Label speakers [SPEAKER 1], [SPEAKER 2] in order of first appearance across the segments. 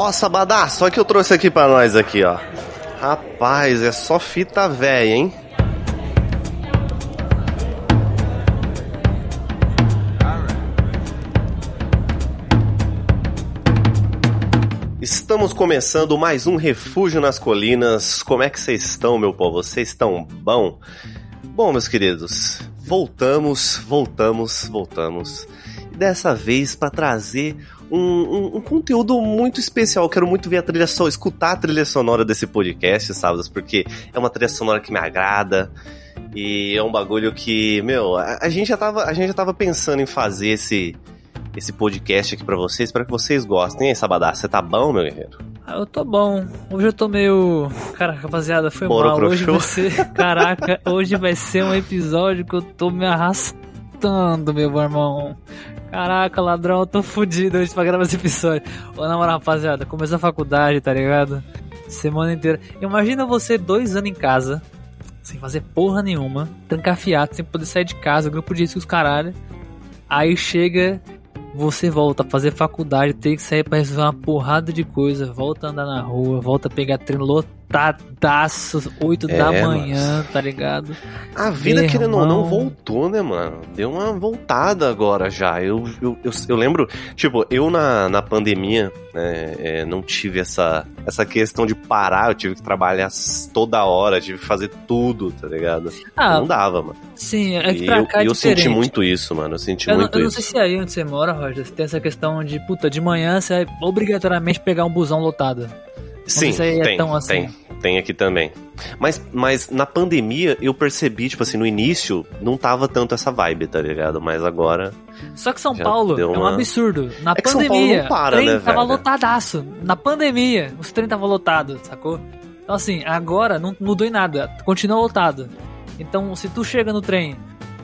[SPEAKER 1] Ó, Sabadá, só que eu trouxe aqui pra nós aqui, ó. Rapaz, é só fita velha, hein? Estamos começando mais um Refúgio nas Colinas. Como é que vocês estão, meu povo? Vocês estão bom? Bom, meus queridos, voltamos, voltamos, voltamos. Dessa vez para trazer um, um, um, conteúdo muito especial. Eu quero muito ver a trilha sonora, escutar a trilha sonora desse podcast, sábados, porque é uma trilha sonora que me agrada. E é um bagulho que, meu, a, a gente já tava, a gente já tava pensando em fazer esse esse podcast aqui para vocês, para que vocês gostem. E aí, Sabadá, você tá bom, meu guerreiro?
[SPEAKER 2] Ah, eu tô bom. Hoje eu tô meio. Caraca, rapaziada, foi Moro mal. Hoje vai ser. Caraca, hoje vai ser um episódio que eu tô me arrastando, meu irmão. Caraca, ladrão, eu tô fudido hoje pra gravar esse episódio. Ô, na moral, rapaziada, começou a faculdade, tá ligado? Semana inteira. Imagina você dois anos em casa, sem fazer porra nenhuma, trancafiado, sem poder sair de casa, grupo de riscos, caralho. Aí chega você volta a fazer faculdade, tem que sair para resolver uma porrada de coisa, volta a andar na rua, volta a pegar treino lotadaço, 8 é, da manhã, tá ligado?
[SPEAKER 1] A vida, Meu querendo ou não, voltou, né, mano? Deu uma voltada agora já. Eu, eu, eu, eu lembro, tipo, eu na, na pandemia né, é, não tive essa, essa questão de parar, eu tive que trabalhar toda hora, tive que fazer tudo, tá ligado? Ah, não dava, mano.
[SPEAKER 2] Sim, é que pra cá é
[SPEAKER 1] eu, eu senti muito isso, mano. Eu senti
[SPEAKER 2] eu
[SPEAKER 1] muito
[SPEAKER 2] não, eu
[SPEAKER 1] isso.
[SPEAKER 2] não sei se é aí onde você mora, Roger, tem essa questão de, puta, de manhã você vai obrigatoriamente pegar um busão lotado.
[SPEAKER 1] Sim, é tem, assim. tem, tem aqui também. Mas, mas na pandemia eu percebi, tipo assim, no início não tava tanto essa vibe, tá ligado? Mas agora.
[SPEAKER 2] Só que São Paulo é um absurdo. Na é pandemia, São para, o trem né, tava velho? lotadaço. Na pandemia, os trem tava lotado, sacou? Então assim, agora não mudou em nada, continua lotado. Então, se tu chega no trem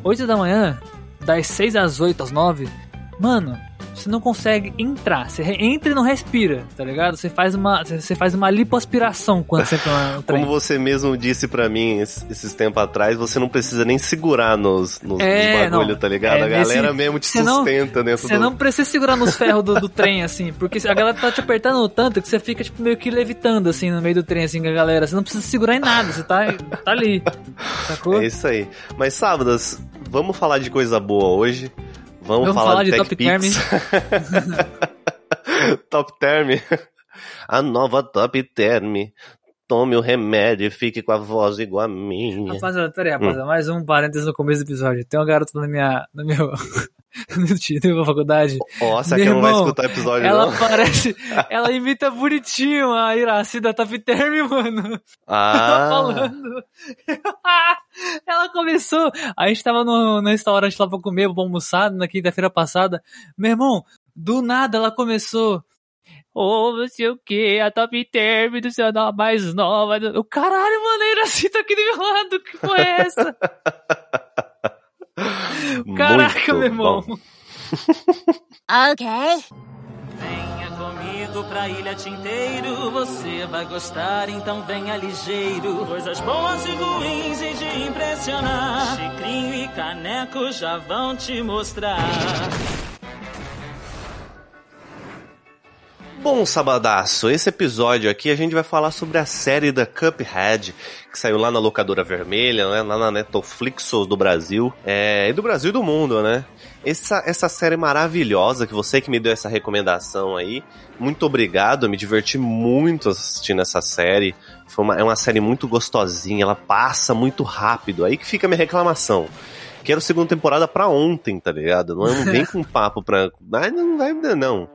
[SPEAKER 2] 8 da manhã, das 6 às 8, às 9, mano, você não consegue entrar. Você entra e não respira, tá ligado? Você faz uma, você faz uma lipoaspiração quando você entra no
[SPEAKER 1] trem. Como você mesmo disse para mim esses tempos atrás, você não precisa nem segurar nos, nos, é, nos bagulho, não, tá ligado? É, a galera nesse, mesmo te sustenta
[SPEAKER 2] não,
[SPEAKER 1] dentro
[SPEAKER 2] Você
[SPEAKER 1] do...
[SPEAKER 2] não precisa segurar nos ferros do, do trem, assim, porque a galera tá te apertando tanto que você fica, tipo, meio que levitando, assim, no meio do trem, assim, com a galera. Você não precisa segurar em nada, você tá, tá ali, sacou?
[SPEAKER 1] É isso aí. Mas, sábados, vamos falar de coisa boa hoje. Vamos,
[SPEAKER 2] Vamos
[SPEAKER 1] falar,
[SPEAKER 2] falar, de, de Top Term.
[SPEAKER 1] top Term. A nova Top Term. Tome o remédio e fique com a voz igual a minha.
[SPEAKER 2] Rapaziada, peraí, rapaziada. Hum. Mais um parênteses no começo do episódio. Tem uma garota na minha. No meu. no na faculdade.
[SPEAKER 1] Nossa, que não vai escutar o episódio,
[SPEAKER 2] ela
[SPEAKER 1] não.
[SPEAKER 2] parece. Ela imita bonitinho a Iraci da Top Term, mano.
[SPEAKER 1] Ah.
[SPEAKER 2] Falando. ela começou. A gente tava no, no restaurante lá pra comer, pra almoçar na quinta-feira passada. Meu irmão, do nada ela começou. Ô, oh, não sei o que, a top term do seu nome mais nova. O caralho, mano, a Iraci tá aqui do meu lado. Que foi é essa? Caraca, Muito meu irmão.
[SPEAKER 3] ok. Venha comigo pra Ilha Tinteiro, você vai gostar, então venha ligeiro. Coisas boas e ruins e de impressionar. Chicrinho e caneco já vão te mostrar.
[SPEAKER 1] Bom, sabadaço, esse episódio aqui a gente vai falar sobre a série da Cuphead, que saiu lá na locadora vermelha, né, lá na Netflix do Brasil, é, e do Brasil e do mundo, né? Essa, essa série maravilhosa, que você que me deu essa recomendação aí, muito obrigado, eu me diverti muito assistindo essa série, Foi uma, é uma série muito gostosinha, ela passa muito rápido, aí que fica a minha reclamação quero segunda temporada pra ontem, tá ligado? Não, não vem com papo pra. Não vai, não.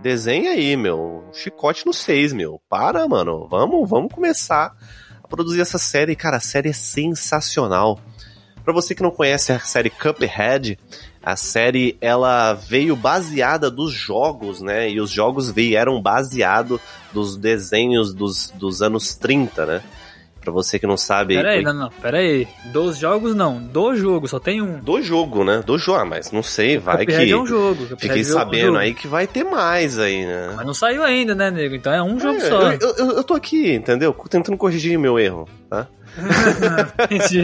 [SPEAKER 1] Desenha aí, meu. Chicote no 6, meu. Para, mano. Vamos, vamos começar a produzir essa série. Cara, a série é sensacional. Para você que não conhece a série Cuphead, a série ela veio baseada dos jogos, né? E os jogos vieram baseado dos desenhos dos, dos anos 30, né? Pra você que não sabe.
[SPEAKER 2] Pera aí, foi... não, não, pera aí. Dos jogos não, do jogo, só tem um.
[SPEAKER 1] Do jogo, né? Do jogo, ah, mas não sei, vai
[SPEAKER 2] Cuphead
[SPEAKER 1] que.
[SPEAKER 2] é um jogo.
[SPEAKER 1] Fiquei
[SPEAKER 2] é
[SPEAKER 1] sabendo
[SPEAKER 2] um
[SPEAKER 1] aí que vai ter mais aí, né?
[SPEAKER 2] Mas não saiu ainda, né, nego? Então é um jogo
[SPEAKER 1] é,
[SPEAKER 2] só.
[SPEAKER 1] Eu, eu, eu tô aqui, entendeu? Tentando corrigir meu erro, tá?
[SPEAKER 2] Entendi.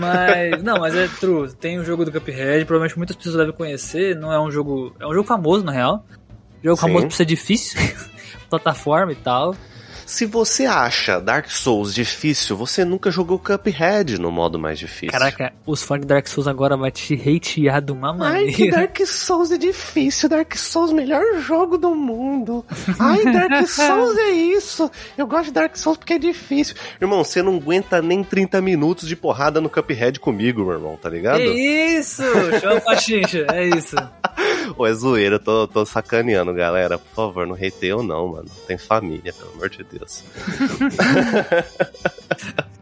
[SPEAKER 2] mas, não, mas é true. Tem o um jogo do Cuphead, provavelmente muitas pessoas devem conhecer. Não é um jogo. É um jogo famoso, na real. Jogo Sim. famoso por ser difícil. plataforma e tal.
[SPEAKER 1] Se você acha Dark Souls difícil, você nunca jogou Cuphead no modo mais difícil.
[SPEAKER 2] Caraca, os fãs de Dark Souls agora vai te hatear de uma maneira.
[SPEAKER 1] Ai, que Dark Souls é difícil. Dark Souls, melhor jogo do mundo. Ai, Dark Souls é isso. Eu gosto de Dark Souls porque é difícil. Irmão, você não aguenta nem 30 minutos de porrada no Cuphead comigo, meu irmão, tá ligado?
[SPEAKER 2] É isso! Chama Pachincha, é isso.
[SPEAKER 1] Ô, é zoeira, tô, tô sacaneando, galera. Por favor, não eu não, mano. Tem família, pelo amor de Deus.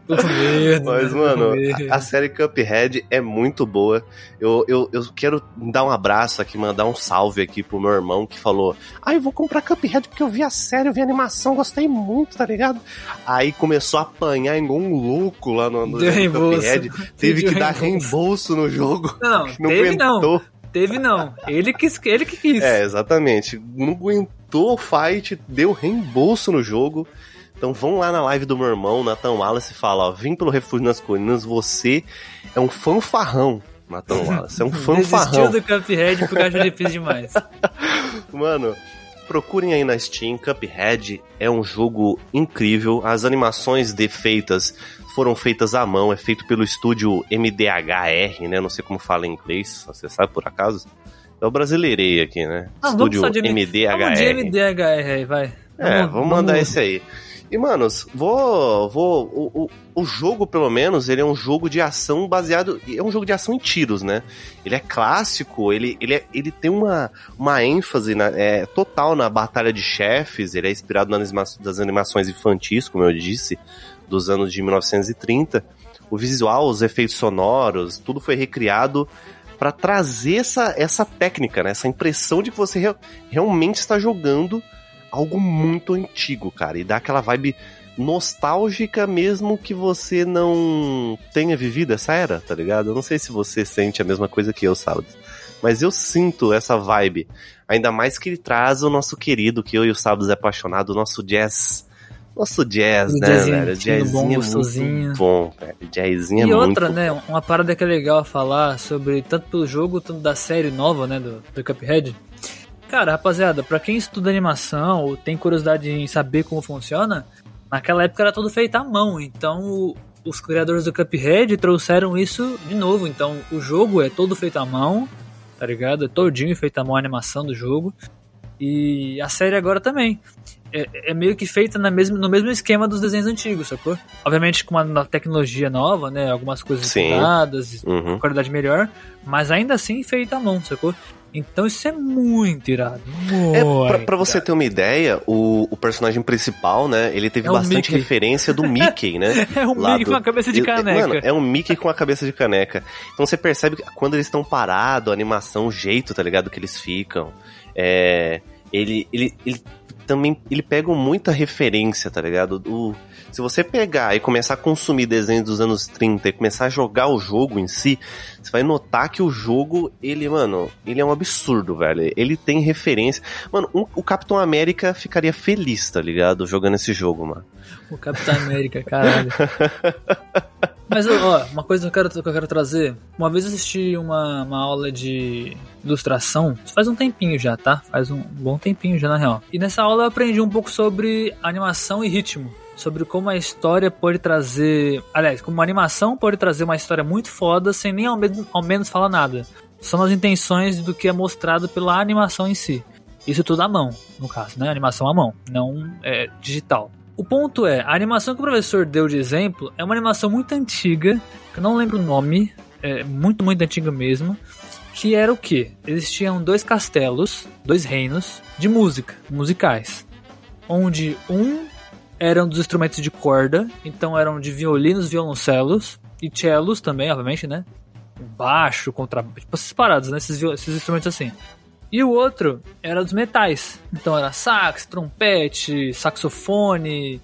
[SPEAKER 2] medo,
[SPEAKER 1] Mas, mano, a, a, série Cuphead é muito boa. Eu, eu, eu quero dar um abraço aqui, mandar um salve aqui pro meu irmão que falou: Ah, eu vou comprar Cuphead porque eu vi a série, eu vi a animação, gostei muito, tá ligado? Aí começou a apanhar igual um louco lá no, no Cuphead. Teve que dar reembolso no jogo.
[SPEAKER 2] Não, não teve aguentou. não. Teve não. Ele quis, ele que quis.
[SPEAKER 1] É, exatamente. Não aguentou o fight, deu reembolso no jogo. Então vão lá na live do meu irmão, Nathan Wallace, e fala, ó, vim pelo Refúgio nas Colinas, você é um fanfarrão, Nathan Wallace, é um fanfarrão.
[SPEAKER 2] Desistiu do Cuphead porque acho difícil demais.
[SPEAKER 1] Mano, procurem aí na Steam, Cuphead é um jogo incrível, as animações defeitas foram feitas à mão, é feito pelo estúdio MDHR, né? Não sei como fala em inglês, você sabe por acaso? Eu brasileirei aqui, né?
[SPEAKER 2] Ah, estúdio MDHR. Vamos de MDHR aí, vai.
[SPEAKER 1] É, vamos, vamos mandar vamos... esse aí. E, manos, vou. vou o, o, o, jogo, pelo menos, ele é um jogo de ação baseado. É um jogo de ação em tiros, né? Ele é clássico, ele, ele, é, ele tem uma, uma ênfase na, é, total na batalha de chefes, ele é inspirado nas, das animações infantis, como eu disse dos anos de 1930, o visual, os efeitos sonoros, tudo foi recriado para trazer essa, essa técnica, né? essa impressão de que você re realmente está jogando algo muito antigo, cara, e dá aquela vibe nostálgica mesmo que você não tenha vivido essa era, tá ligado? Eu não sei se você sente a mesma coisa que eu, Sábado. Mas eu sinto essa vibe. Ainda mais que ele traz o nosso querido, que eu e o Sábado é apaixonado, o nosso jazz nosso jazz, né, velho? Jazzinho bom, é muito bom, velho. Jazzinho
[SPEAKER 2] e
[SPEAKER 1] é
[SPEAKER 2] outra, né? Uma parada que é legal falar sobre tanto pelo jogo, tanto da série nova, né? Do, do Cuphead. Cara, rapaziada, pra quem estuda animação ou tem curiosidade em saber como funciona, naquela época era tudo feito à mão. Então, os criadores do Cuphead trouxeram isso de novo. Então, o jogo é todo feito à mão, tá ligado? É todinho feito à mão a animação do jogo. E a série agora também é, é, meio que feita na mesmo, no mesmo esquema dos desenhos antigos, sacou? Obviamente com uma tecnologia nova, né? Algumas coisas mudadas, uhum. qualidade melhor, mas ainda assim feita à mão, sacou? Então isso é muito irado. Muito
[SPEAKER 1] é, pra, pra você ter uma ideia, o, o personagem principal, né? Ele teve é bastante Mickey. referência do Mickey, né?
[SPEAKER 2] é um Mickey do... com a cabeça de caneca.
[SPEAKER 1] Mano, é um Mickey com a cabeça de caneca. Então você percebe que quando eles estão parados, a animação, o jeito, tá ligado? Que eles ficam. É, ele, ele, ele também ele pega muita referência, tá ligado? O, se você pegar e começar a consumir desenhos dos anos 30 e começar a jogar o jogo em si, você vai notar que o jogo, ele, mano, ele é um absurdo, velho. Ele tem referência. Mano, um, o Capitão América ficaria feliz, tá ligado? Jogando esse jogo, mano.
[SPEAKER 2] O Capitão América, caralho. Mas, ó, uma coisa que eu quero, que eu quero trazer. Uma vez eu assisti uma, uma aula de ilustração, faz um tempinho já, tá? Faz um bom tempinho já, na real. E nessa aula eu aprendi um pouco sobre animação e ritmo. Sobre como a história pode trazer. Aliás, como a animação pode trazer uma história muito foda sem nem ao, menos, ao menos falar nada. São as intenções do que é mostrado pela animação em si. Isso tudo à mão, no caso, né? Animação à mão, não é, digital. O ponto é, a animação que o professor deu de exemplo é uma animação muito antiga, que eu não lembro o nome, é muito, muito antiga mesmo, que era o que? Existiam dois castelos, dois reinos de música, musicais, onde um eram dos instrumentos de corda, então eram de violinos, violoncelos e cellos também, obviamente, né? Baixo, contra, tipo essas paradas, né? Esses, esses instrumentos assim. E o outro era dos metais. Então era sax, trompete, saxofone,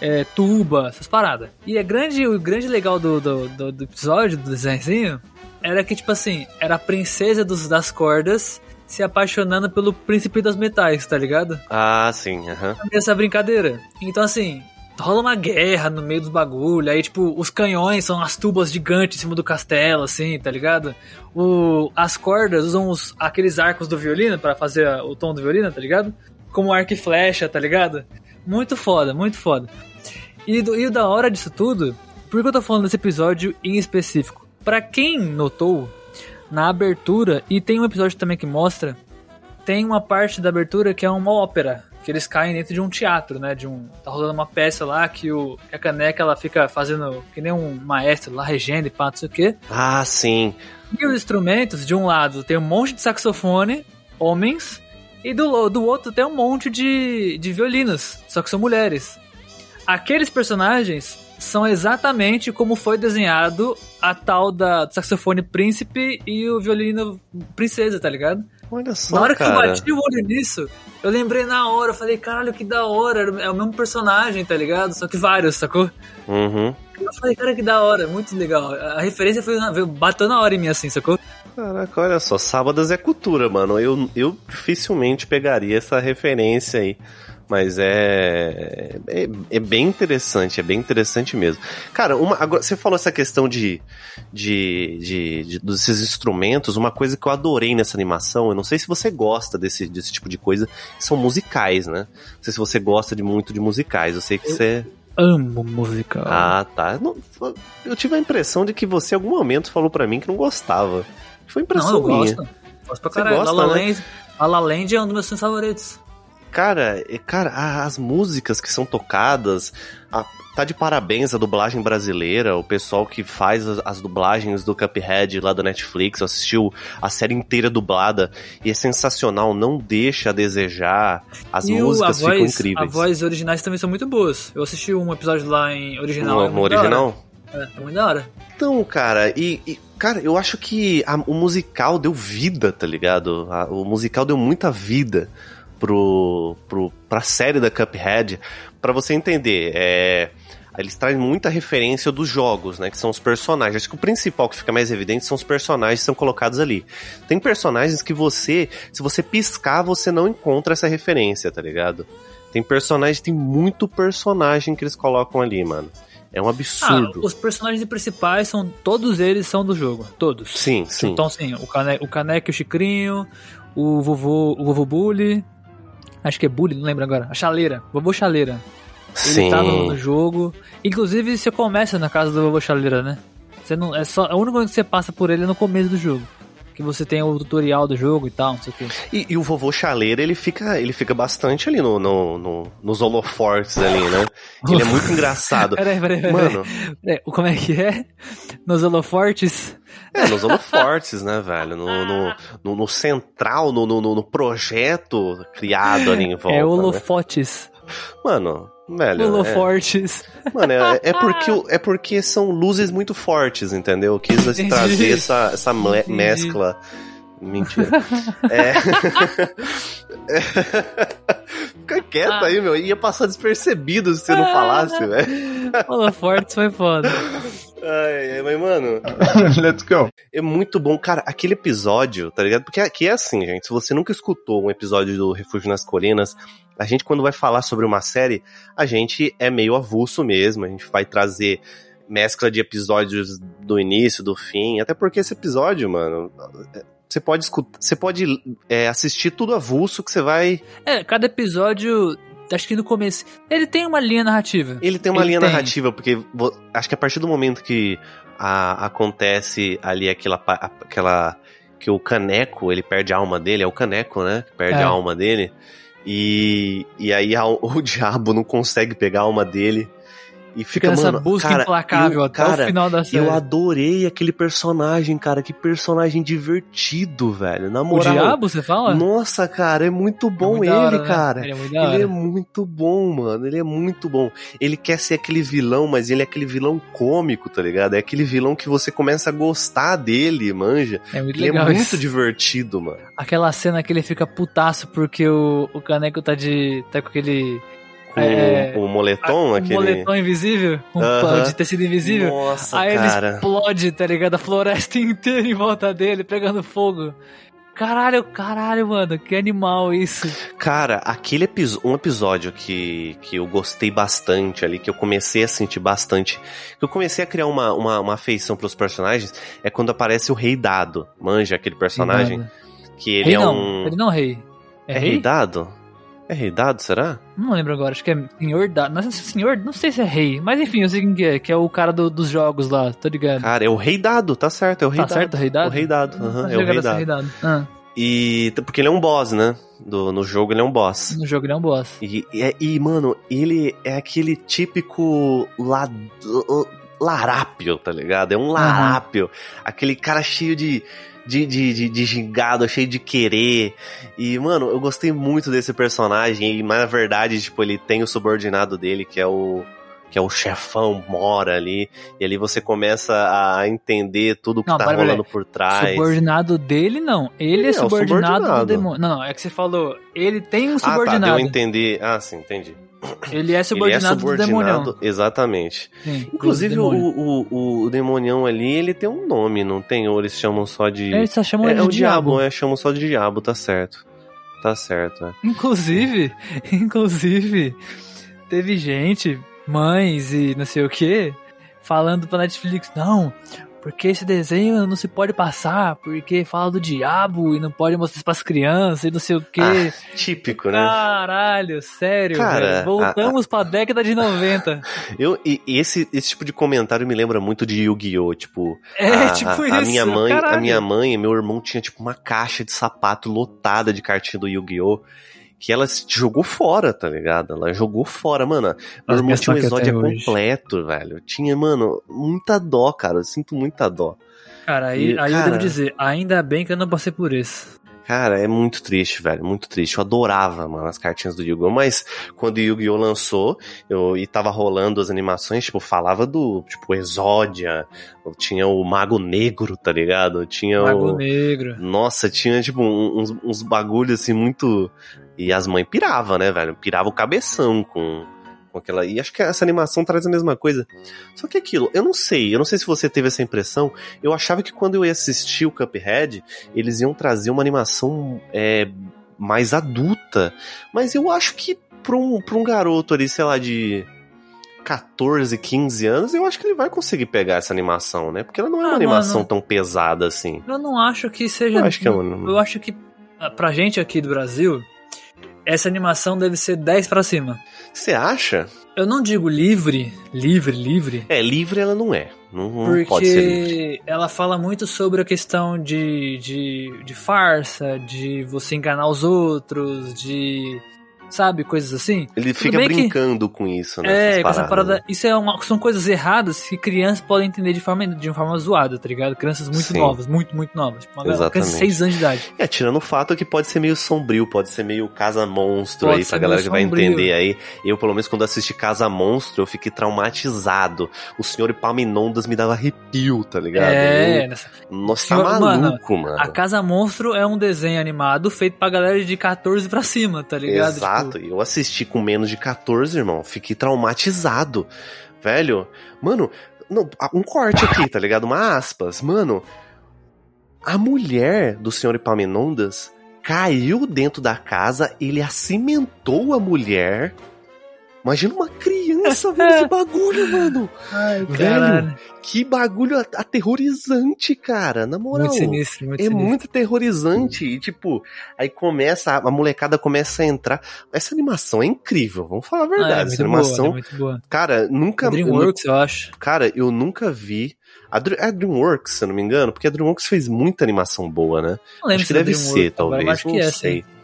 [SPEAKER 2] é, tuba, essas paradas. E é grande, o grande legal do, do, do, do episódio, do desenho, era que, tipo assim, era a princesa dos, das cordas se apaixonando pelo príncipe das metais, tá ligado?
[SPEAKER 1] Ah, sim, aham. Uhum.
[SPEAKER 2] Essa brincadeira. Então, assim, rola uma guerra no meio dos bagulho, aí, tipo, os canhões são as tubas gigantes em cima do castelo, assim, tá ligado? O, as cordas usam os, aqueles arcos do violino para fazer o tom do violino, tá ligado? como arco e flecha, tá ligado? Muito foda, muito foda. E, do, e o da hora disso tudo, por que eu tô falando desse episódio em específico? Para quem notou, na abertura, e tem um episódio também que mostra, tem uma parte da abertura que é uma ópera, que eles caem dentro de um teatro, né? De um tá rolando uma peça lá que o que a caneca ela fica fazendo que nem um maestro lá regendo e pá, não sei o quê.
[SPEAKER 1] Ah, sim.
[SPEAKER 2] E os instrumentos, de um lado tem um monte de saxofone, homens, e do, do outro tem um monte de, de violinos, só que são mulheres. Aqueles personagens são exatamente como foi desenhado a tal da do saxofone príncipe e o violino princesa, tá ligado?
[SPEAKER 1] Olha só,
[SPEAKER 2] Na hora
[SPEAKER 1] cara.
[SPEAKER 2] que eu bati o olho nisso, eu lembrei na hora, eu falei, caralho, que da hora, é o mesmo personagem, tá ligado? Só que vários, sacou?
[SPEAKER 1] Uhum.
[SPEAKER 2] Eu falei, cara, que da hora, muito legal. A referência foi, bateu na hora em mim assim, sacou?
[SPEAKER 1] Caraca, olha só, sábados é cultura, mano. Eu, eu dificilmente pegaria essa referência aí. Mas é, é. É bem interessante, é bem interessante mesmo. Cara, uma, agora, você falou essa questão de, de, de, de- desses instrumentos, uma coisa que eu adorei nessa animação, eu não sei se você gosta desse, desse tipo de coisa, são musicais, né? Não sei se você gosta de muito de musicais, eu sei que
[SPEAKER 2] Eu-
[SPEAKER 1] você.
[SPEAKER 2] Amo musical.
[SPEAKER 1] Ah, tá. Eu tive a impressão de que você em algum momento falou pra mim que não gostava. Foi impressão
[SPEAKER 2] Não, eu
[SPEAKER 1] minha.
[SPEAKER 2] gosto. Gosto pra caralho.
[SPEAKER 1] gosta,
[SPEAKER 2] La La
[SPEAKER 1] né?
[SPEAKER 2] Land, La La Land é um dos meus filmes favoritos.
[SPEAKER 1] Cara, cara, as músicas que são tocadas, a- tá de parabéns a dublagem brasileira, o pessoal que faz as, as dublagens do Cuphead lá da Netflix, assistiu a série inteira dublada e é sensacional, não deixa a desejar, as
[SPEAKER 2] e
[SPEAKER 1] músicas
[SPEAKER 2] a voz,
[SPEAKER 1] ficam incríveis.
[SPEAKER 2] As vozes originais também são muito boas. Eu assisti um episódio lá em original.
[SPEAKER 1] no,
[SPEAKER 2] é
[SPEAKER 1] original?
[SPEAKER 2] É, é muito da hora.
[SPEAKER 1] Então, cara, e, e, cara, eu acho que a- o musical deu vida, tá ligado? A- o musical deu muita vida pro, pro, pra série da Cuphead. Pra você entender, é, eles trazem muita referência dos jogos, né? Que são os personagens. Acho que o principal que fica mais evidente são os personagens que são colocados ali. Tem personagens que você, se você piscar, você não encontra essa referência, tá ligado? Tem personagens, tem muito personagem que eles colocam ali, mano. É um
[SPEAKER 2] Ah,
[SPEAKER 1] absurdo.
[SPEAKER 2] os personagens principais são. Todos eles são do jogo. Todos.
[SPEAKER 1] Sim, sim.
[SPEAKER 2] Então, sim, o, cane, o Caneco e o Chicrinho, o vovô, o vovô Bully. Acho que é Bully, não lembro agora. A chaleira. Vovô Chaleira. Ele
[SPEAKER 1] Sim.
[SPEAKER 2] tá no, no jogo. Inclusive, você começa na casa do vovô Chaleira, né? Você não, é só, a única coisa que você passa por ele é no começo do jogo. Que você tem o tutorial do jogo e tal, não sei o que.
[SPEAKER 1] E, e o vovô chaleira, ele fica, ele fica bastante ali no, no, no- nos holofortes ali, né? Ele é muito engraçado.
[SPEAKER 2] Peraí, peraí, peraí.
[SPEAKER 1] Mano,
[SPEAKER 2] peraí. Como é que é? Nos holofortes?
[SPEAKER 1] é, nos holofortes, né, velho? No, no, no- no central, no, no, no projeto criado ali em volta.
[SPEAKER 2] é
[SPEAKER 1] né?
[SPEAKER 2] holofotes.
[SPEAKER 1] Mano, velho. É,
[SPEAKER 2] Holofortes.
[SPEAKER 1] mano, é, é porque, é porque são luzes muito fortes, entendeu? Eu quis
[SPEAKER 2] Entendi.
[SPEAKER 1] trazer essa, essa
[SPEAKER 2] Entendi.
[SPEAKER 1] mescla. Mentira. É. Fica quieto
[SPEAKER 2] Ah.
[SPEAKER 1] aí, meu. Ia passar despercebido se você não falasse, velho.
[SPEAKER 2] holofortes foi foda.
[SPEAKER 1] Ai, ai, mas, mano,
[SPEAKER 4] Let's go.
[SPEAKER 1] é muito bom. Cara, aquele episódio, tá ligado? Porque aqui é assim, gente. Se você nunca escutou um episódio do Refúgio nas Colinas, a gente, quando vai falar sobre uma série, a gente é meio avulso mesmo. A gente vai trazer mescla de episódios do início, do fim. Até porque esse episódio, mano. Você pode escutar, você pode é, assistir tudo avulso que você vai.
[SPEAKER 2] É, cada episódio, acho que no começo, ele tem uma linha narrativa.
[SPEAKER 1] Ele tem uma
[SPEAKER 2] Ele
[SPEAKER 1] linha
[SPEAKER 2] tem.
[SPEAKER 1] narrativa, porque acho que a partir do momento que a- acontece ali aquela, aquela. que o caneco, ele perde a alma dele, é o caneco, né? Que perde
[SPEAKER 2] É.
[SPEAKER 1] a alma dele. E, e aí a- o diabo não consegue pegar a alma dele. E fica,
[SPEAKER 2] nessa
[SPEAKER 1] mano,
[SPEAKER 2] busca
[SPEAKER 1] cara,
[SPEAKER 2] implacável
[SPEAKER 1] eu-
[SPEAKER 2] até
[SPEAKER 1] cara,
[SPEAKER 2] o final da série.
[SPEAKER 1] Eu adorei aquele personagem, cara. Que personagem divertido, velho. Na
[SPEAKER 2] O
[SPEAKER 1] moral.
[SPEAKER 2] diabo, você fala?
[SPEAKER 1] Nossa, cara, é muito
[SPEAKER 2] É
[SPEAKER 1] bom
[SPEAKER 2] muito
[SPEAKER 1] ele,
[SPEAKER 2] hora, né?
[SPEAKER 1] cara.
[SPEAKER 2] Ele é muito
[SPEAKER 1] Ele é muito bom, mano. Ele é muito bom. Ele quer ser aquele vilão, mas ele é aquele vilão cômico, tá ligado? É aquele vilão que você começa a gostar dele, manja.
[SPEAKER 2] É muito
[SPEAKER 1] Ele
[SPEAKER 2] legal
[SPEAKER 1] é muito
[SPEAKER 2] isso.
[SPEAKER 1] divertido, mano.
[SPEAKER 2] Aquela cena que ele fica putaço porque o, o Caneco tá de. tá com aquele.
[SPEAKER 1] Com
[SPEAKER 2] É,
[SPEAKER 1] o moletom,
[SPEAKER 2] um
[SPEAKER 1] aquele.
[SPEAKER 2] moletom invisível, um
[SPEAKER 1] Aham.
[SPEAKER 2] pano de tecido invisível.
[SPEAKER 1] Nossa,
[SPEAKER 2] Aí
[SPEAKER 1] cara.
[SPEAKER 2] ele explode, tá ligado? A floresta inteira em volta dele, pegando fogo. Caralho, caralho, mano, que animal isso.
[SPEAKER 1] Cara, aquele episódio, um episódio que, que eu gostei bastante ali, que eu comecei a sentir bastante, que eu comecei a criar uma, uma, uma afeição pros personagens, é quando aparece o Rei Dado. Manja aquele personagem? Que ele
[SPEAKER 2] rei
[SPEAKER 1] é
[SPEAKER 2] não,
[SPEAKER 1] um.
[SPEAKER 2] ele não é rei. É,
[SPEAKER 1] É Rei
[SPEAKER 2] rei?
[SPEAKER 1] Dado? É rei dado, será?
[SPEAKER 2] Não lembro agora, acho que é senhor dado. Não, senhor, não sei se é rei, mas enfim, eu sei quem é, que é o cara do, dos jogos lá, tô ligado.
[SPEAKER 1] Cara, é o rei dado, tá certo, é o rei
[SPEAKER 2] tá
[SPEAKER 1] dado.
[SPEAKER 2] certo, o rei dado?
[SPEAKER 1] O rei dado, uhum, é o rei dado.
[SPEAKER 2] Rei dado. Ah.
[SPEAKER 1] E porque ele é um boss, né? Do, no jogo ele é um boss.
[SPEAKER 2] No jogo ele é um boss.
[SPEAKER 1] E, e, e mano, ele é aquele típico la, larápio, tá ligado? É um larápio. Uhum. Aquele cara cheio de, de, de, de, de gingado, cheio de querer. E, mano, eu gostei muito desse personagem. Mas na verdade, tipo, ele tem o subordinado dele, que é o que é o chefão, mora ali, e ali você começa a entender tudo que não, tá rolando por trás.
[SPEAKER 2] Subordinado dele, não. Ele, é, é subordinado, subordinado, do demônio. Não, não, é que você falou, ele tem um subordinado. Ah, tá,
[SPEAKER 1] eu entendi. Ah, sim, entendi.
[SPEAKER 2] Ele é subordinado, ele é subordinado do demonião.
[SPEAKER 1] Exatamente. Sim, Inclusive, o, o, o, demonião ali, ele tem um nome, não tem? Ou eles chamam só de...
[SPEAKER 2] Eles só chamam
[SPEAKER 1] é,
[SPEAKER 2] de
[SPEAKER 1] é o
[SPEAKER 2] diabo.
[SPEAKER 1] diabo, é, chamam só de diabo, tá certo. Tá certo, é.
[SPEAKER 2] Inclusive, inclusive, teve gente mães e não sei o que, falando pra Netflix, não, porque esse desenho não se pode passar, porque fala do diabo e não pode mostrar para as crianças e não sei o que. Ah,
[SPEAKER 1] típico, né?
[SPEAKER 2] Caralho, sério. Cara, Voltamos a, a... pra década de 90.
[SPEAKER 1] Eu, e, e, esse, esse tipo de comentário me lembra muito de Yu-Gi-Oh! Tipo,
[SPEAKER 2] é,
[SPEAKER 1] a,
[SPEAKER 2] tipo
[SPEAKER 1] a,
[SPEAKER 2] isso.
[SPEAKER 1] A minha mãe, a minha mãe e meu irmão tinha tipo uma caixa de sapato lotada de cartinha do Yu-Gi-Oh! Que ela jogou fora, tá ligado? Ela jogou fora, mano. Meu irmão tinha um exódia completo, hoje. velho. Tinha, mano, muita dó, cara. Eu sinto muita dó.
[SPEAKER 2] Cara, aí, e, aí cara, eu devo dizer, ainda bem que eu não passei por isso.
[SPEAKER 1] Cara, é muito triste, velho, muito triste. Eu adorava, mano, as cartinhas do Yu-Gi-Oh! Mas quando o Yu-Gi-Oh! lançou, eu, e tava rolando as animações, tipo, falava do, tipo, Exódia, tinha o Mago Negro, tá ligado? Tinha
[SPEAKER 2] Mago
[SPEAKER 1] o...
[SPEAKER 2] Negro.
[SPEAKER 1] Nossa, tinha, tipo, uns, uns bagulhos, assim, muito... E as mães piravam, né, velho? Pirava o cabeção com com aquela. E acho que essa animação traz a mesma coisa. Só que aquilo, eu não sei, eu não sei se você teve essa impressão. Eu achava que quando eu ia assistir o Cuphead, eles iam trazer uma animação é, mais adulta. Mas eu acho que pra um, pra um garoto ali, sei lá, de 14, 15 anos, eu acho que ele vai conseguir pegar essa animação, né? Porque ela não é uma ah, animação mano, tão pesada assim.
[SPEAKER 2] Eu não acho que seja.
[SPEAKER 1] Eu acho que, é uma...
[SPEAKER 2] eu acho que pra gente aqui do Brasil, essa animação deve ser 10 para cima.
[SPEAKER 1] Você acha?
[SPEAKER 2] Eu não digo livre, livre, livre.
[SPEAKER 1] É, livre ela não é. Não, não
[SPEAKER 2] porque
[SPEAKER 1] pode ser livre.
[SPEAKER 2] ela fala muito sobre a questão de, de, de farsa, de você enganar os outros, de sabe? Coisas assim.
[SPEAKER 1] Ele fica brincando que, com isso, né?
[SPEAKER 2] É, com essa parada. Isso é uma, são coisas erradas que crianças podem entender de forma, de uma forma zoada, tá ligado? Crianças muito Sim. novas, muito, muito novas. Tipo, uma
[SPEAKER 1] Exatamente. criança
[SPEAKER 2] de 6 anos de idade.
[SPEAKER 1] É, tirando o fato que pode ser meio sombrio, pode ser meio Casa Monstro pode aí, pra galera que vai entender aí. Eu, pelo menos, quando assisti Casa Monstro, eu fiquei traumatizado. O Senhor Epaminondas me dava arrepio, tá ligado?
[SPEAKER 2] É,
[SPEAKER 1] eu, nessa... Nossa, tá maluco, mano, mano.
[SPEAKER 2] A Casa Monstro é um desenho animado feito pra galera de 14 pra cima, tá ligado?
[SPEAKER 1] Exato. Tipo... Eu assisti com menos de 14, irmão. Fiquei traumatizado. Velho, mano, não, um corte aqui, tá ligado? Uma aspas. Mano, a mulher do senhor Epaminondas caiu dentro da casa, ele acimentou a mulher Imagina uma criança vendo esse bagulho, mano.
[SPEAKER 2] Ai, Velho,
[SPEAKER 1] que bagulho aterrorizante, cara. Na moral.
[SPEAKER 2] Muito sinistro, muito
[SPEAKER 1] é
[SPEAKER 2] sinistro.
[SPEAKER 1] muito aterrorizante. E, tipo, aí começa, a molecada começa a entrar. Essa animação é incrível, vamos falar a verdade. Ah, é Essa animação. Boa, é muito boa. Cara, nunca.
[SPEAKER 2] Dreamworks, eu, eu acho.
[SPEAKER 1] Cara, eu nunca vi. A, a Dreamworks, se eu não me engano, porque a Dreamworks fez muita animação boa, né?
[SPEAKER 2] Não acho
[SPEAKER 1] que deve ser, talvez. Acho que não é, sei. Sim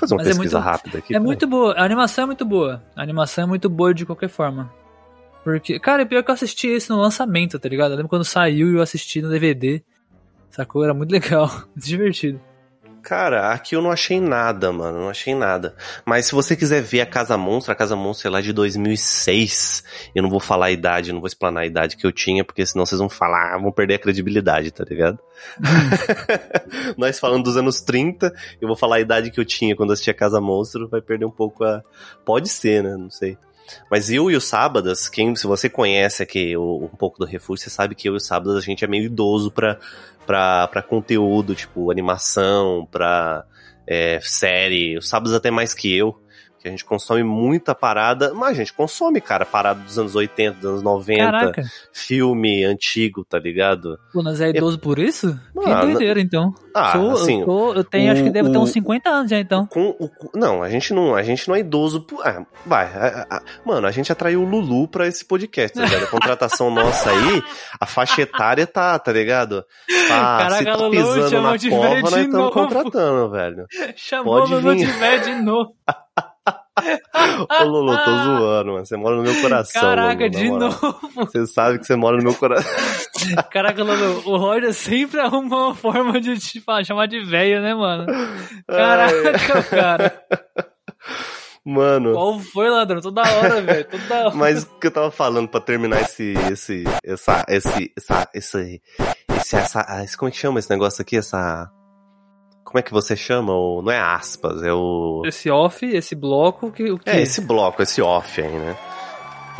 [SPEAKER 1] fazer uma Mas pesquisa é muito, rápida aqui.
[SPEAKER 2] É muito boa. A animação é muito boa. A animação é muito boa de qualquer forma. Porque, cara, é pior que eu assisti isso no lançamento, tá ligado? Eu lembro quando saiu e eu assisti no DVD. Sacou? Era muito legal, muito divertido.
[SPEAKER 1] Cara, aqui eu não achei nada, mano. Não achei nada. Mas se você quiser ver a Casa Monstro, a Casa Monstro é lá de 2006. Eu não vou falar a idade, não vou explanar a idade que eu tinha, porque senão vocês vão falar, vão perder a credibilidade, tá ligado? Nós falando dos anos 30, eu vou falar a idade que eu tinha quando assisti a Casa Monstro, vai perder um pouco a. Pode ser, né? Não sei. Mas eu e o Sábadas, quem, se você conhece aqui um pouco do Refúgio, você sabe que eu e o Sábadas a gente é meio idoso pra, pra, pra conteúdo, tipo animação, pra é, série. O Sábadas até mais que eu. Que a gente consome muita parada, mas a gente consome, cara, parada dos anos 80, dos anos 90, Caraca. filme antigo, tá ligado?
[SPEAKER 2] Pô, mas é idoso é... por isso? Mano, que doideira, então. Ah, Sou, assim, eu, tô, eu tenho, o, acho que deve o, ter uns 50 anos já, então.
[SPEAKER 1] Com, o, não, a gente não, a gente não é idoso por... Ah, vai, a, a, mano, a gente atraiu o Lulu pra esse podcast, tá ligado? A contratação nossa aí, a faixa etária tá, tá ligado? Tá, Caraca, se tá pisando na cova, nós estamos contratando, velho.
[SPEAKER 2] Chamou Pode vir. de novo.
[SPEAKER 1] Ô Lulu, tô zoando, mano. Você mora no meu coração.
[SPEAKER 2] Caraca,
[SPEAKER 1] Lulu,
[SPEAKER 2] de novo.
[SPEAKER 1] Você sabe que você mora no meu coração.
[SPEAKER 2] Caraca, Lulu, o Roger sempre arruma uma forma de te chamar de velho, né, mano? Caraca, Ai. cara.
[SPEAKER 1] Mano.
[SPEAKER 2] Qual foi, ladrão? Toda hora, velho. Toda hora.
[SPEAKER 1] Mas o que eu tava falando pra terminar esse. esse. essa. esse. essa. esse. esse essa, esse como é que chama esse negócio aqui? Essa como é que você chama? O, não é aspas, é o.
[SPEAKER 2] Esse off, esse bloco que.
[SPEAKER 1] que... É, esse bloco, esse off aí, né?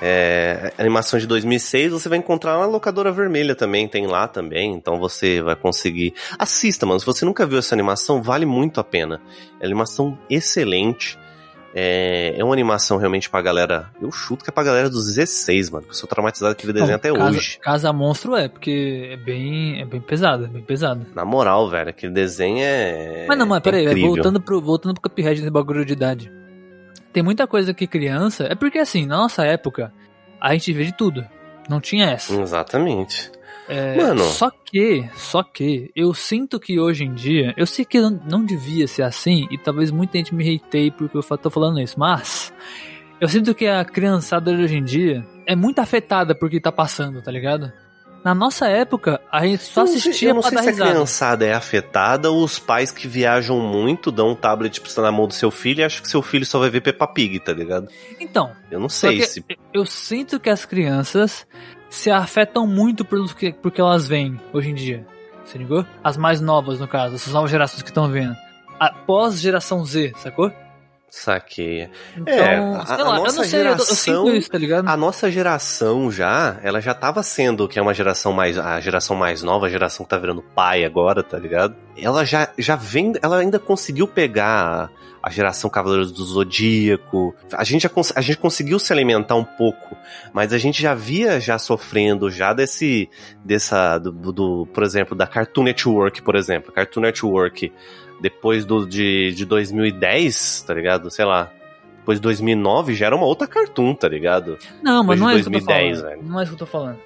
[SPEAKER 1] É, animação de 2006 você vai encontrar na locadora vermelha também, tem lá também, então você vai conseguir. Assista, mano. Se você nunca viu essa animação, vale muito a pena. É animação excelente. É, é uma animação realmente pra galera. Eu chuto que é pra galera dos 16, mano. Que eu sou traumatizado com aquele desenho Não, até
[SPEAKER 2] casa,
[SPEAKER 1] hoje.
[SPEAKER 2] Casa Monstro é, porque é bem, é bem pesado, é bem pesado.
[SPEAKER 1] Na moral, velho, aquele desenho é.
[SPEAKER 2] Mas não,
[SPEAKER 1] mas
[SPEAKER 2] peraí, é voltando pro, voltando pro Cuphead de bagulho de idade. Tem muita coisa que criança. É porque assim, na nossa época, a gente vê de tudo. Não tinha essa.
[SPEAKER 1] Exatamente.
[SPEAKER 2] É, Mano. Só que, só que, eu sinto que hoje em dia, eu sei que não, não devia ser assim, e talvez muita gente me reitei porque eu tô falando isso, mas eu sinto que a criançada hoje em dia é muito afetada por que tá passando, tá ligado? Na nossa época, a gente só assistia
[SPEAKER 1] eu não
[SPEAKER 2] pra
[SPEAKER 1] sei
[SPEAKER 2] dar
[SPEAKER 1] se
[SPEAKER 2] risada.
[SPEAKER 1] a criançada é afetada ou os pais que viajam muito dão um tablet pra na mão do seu filho e acham que seu filho só vai ver Peppa Pig, tá ligado?
[SPEAKER 2] Então.
[SPEAKER 1] Eu não sei se.
[SPEAKER 2] Eu sinto que as crianças se afetam muito pelo que, porque elas veem hoje em dia. Você ligou? As mais novas, no caso, essas novas gerações que estão vendo. Após geração Z, sacou?
[SPEAKER 1] Saqueia.
[SPEAKER 2] Então, é, a, lá, a nossa sei, geração, isso, tá?
[SPEAKER 1] A nossa geração já, ela já tava sendo, que é uma geração mais, a geração mais nova, a geração que tá virando pai agora, tá ligado? Ela já, já vem, ela ainda conseguiu pegar a geração Cavaleiros do Zodíaco. A gente, já, a gente conseguiu se alimentar um pouco, mas a gente já via já sofrendo já desse, dessa, do, do por exemplo, da Cartoon Network, por exemplo. Cartoon Network, depois do, de, de 2010, tá ligado? Sei lá. Depois de 2009 já era uma outra Cartoon, tá ligado?
[SPEAKER 2] Não, mas não é 2010, isso que eu tô falando. Não é isso que eu tô falando.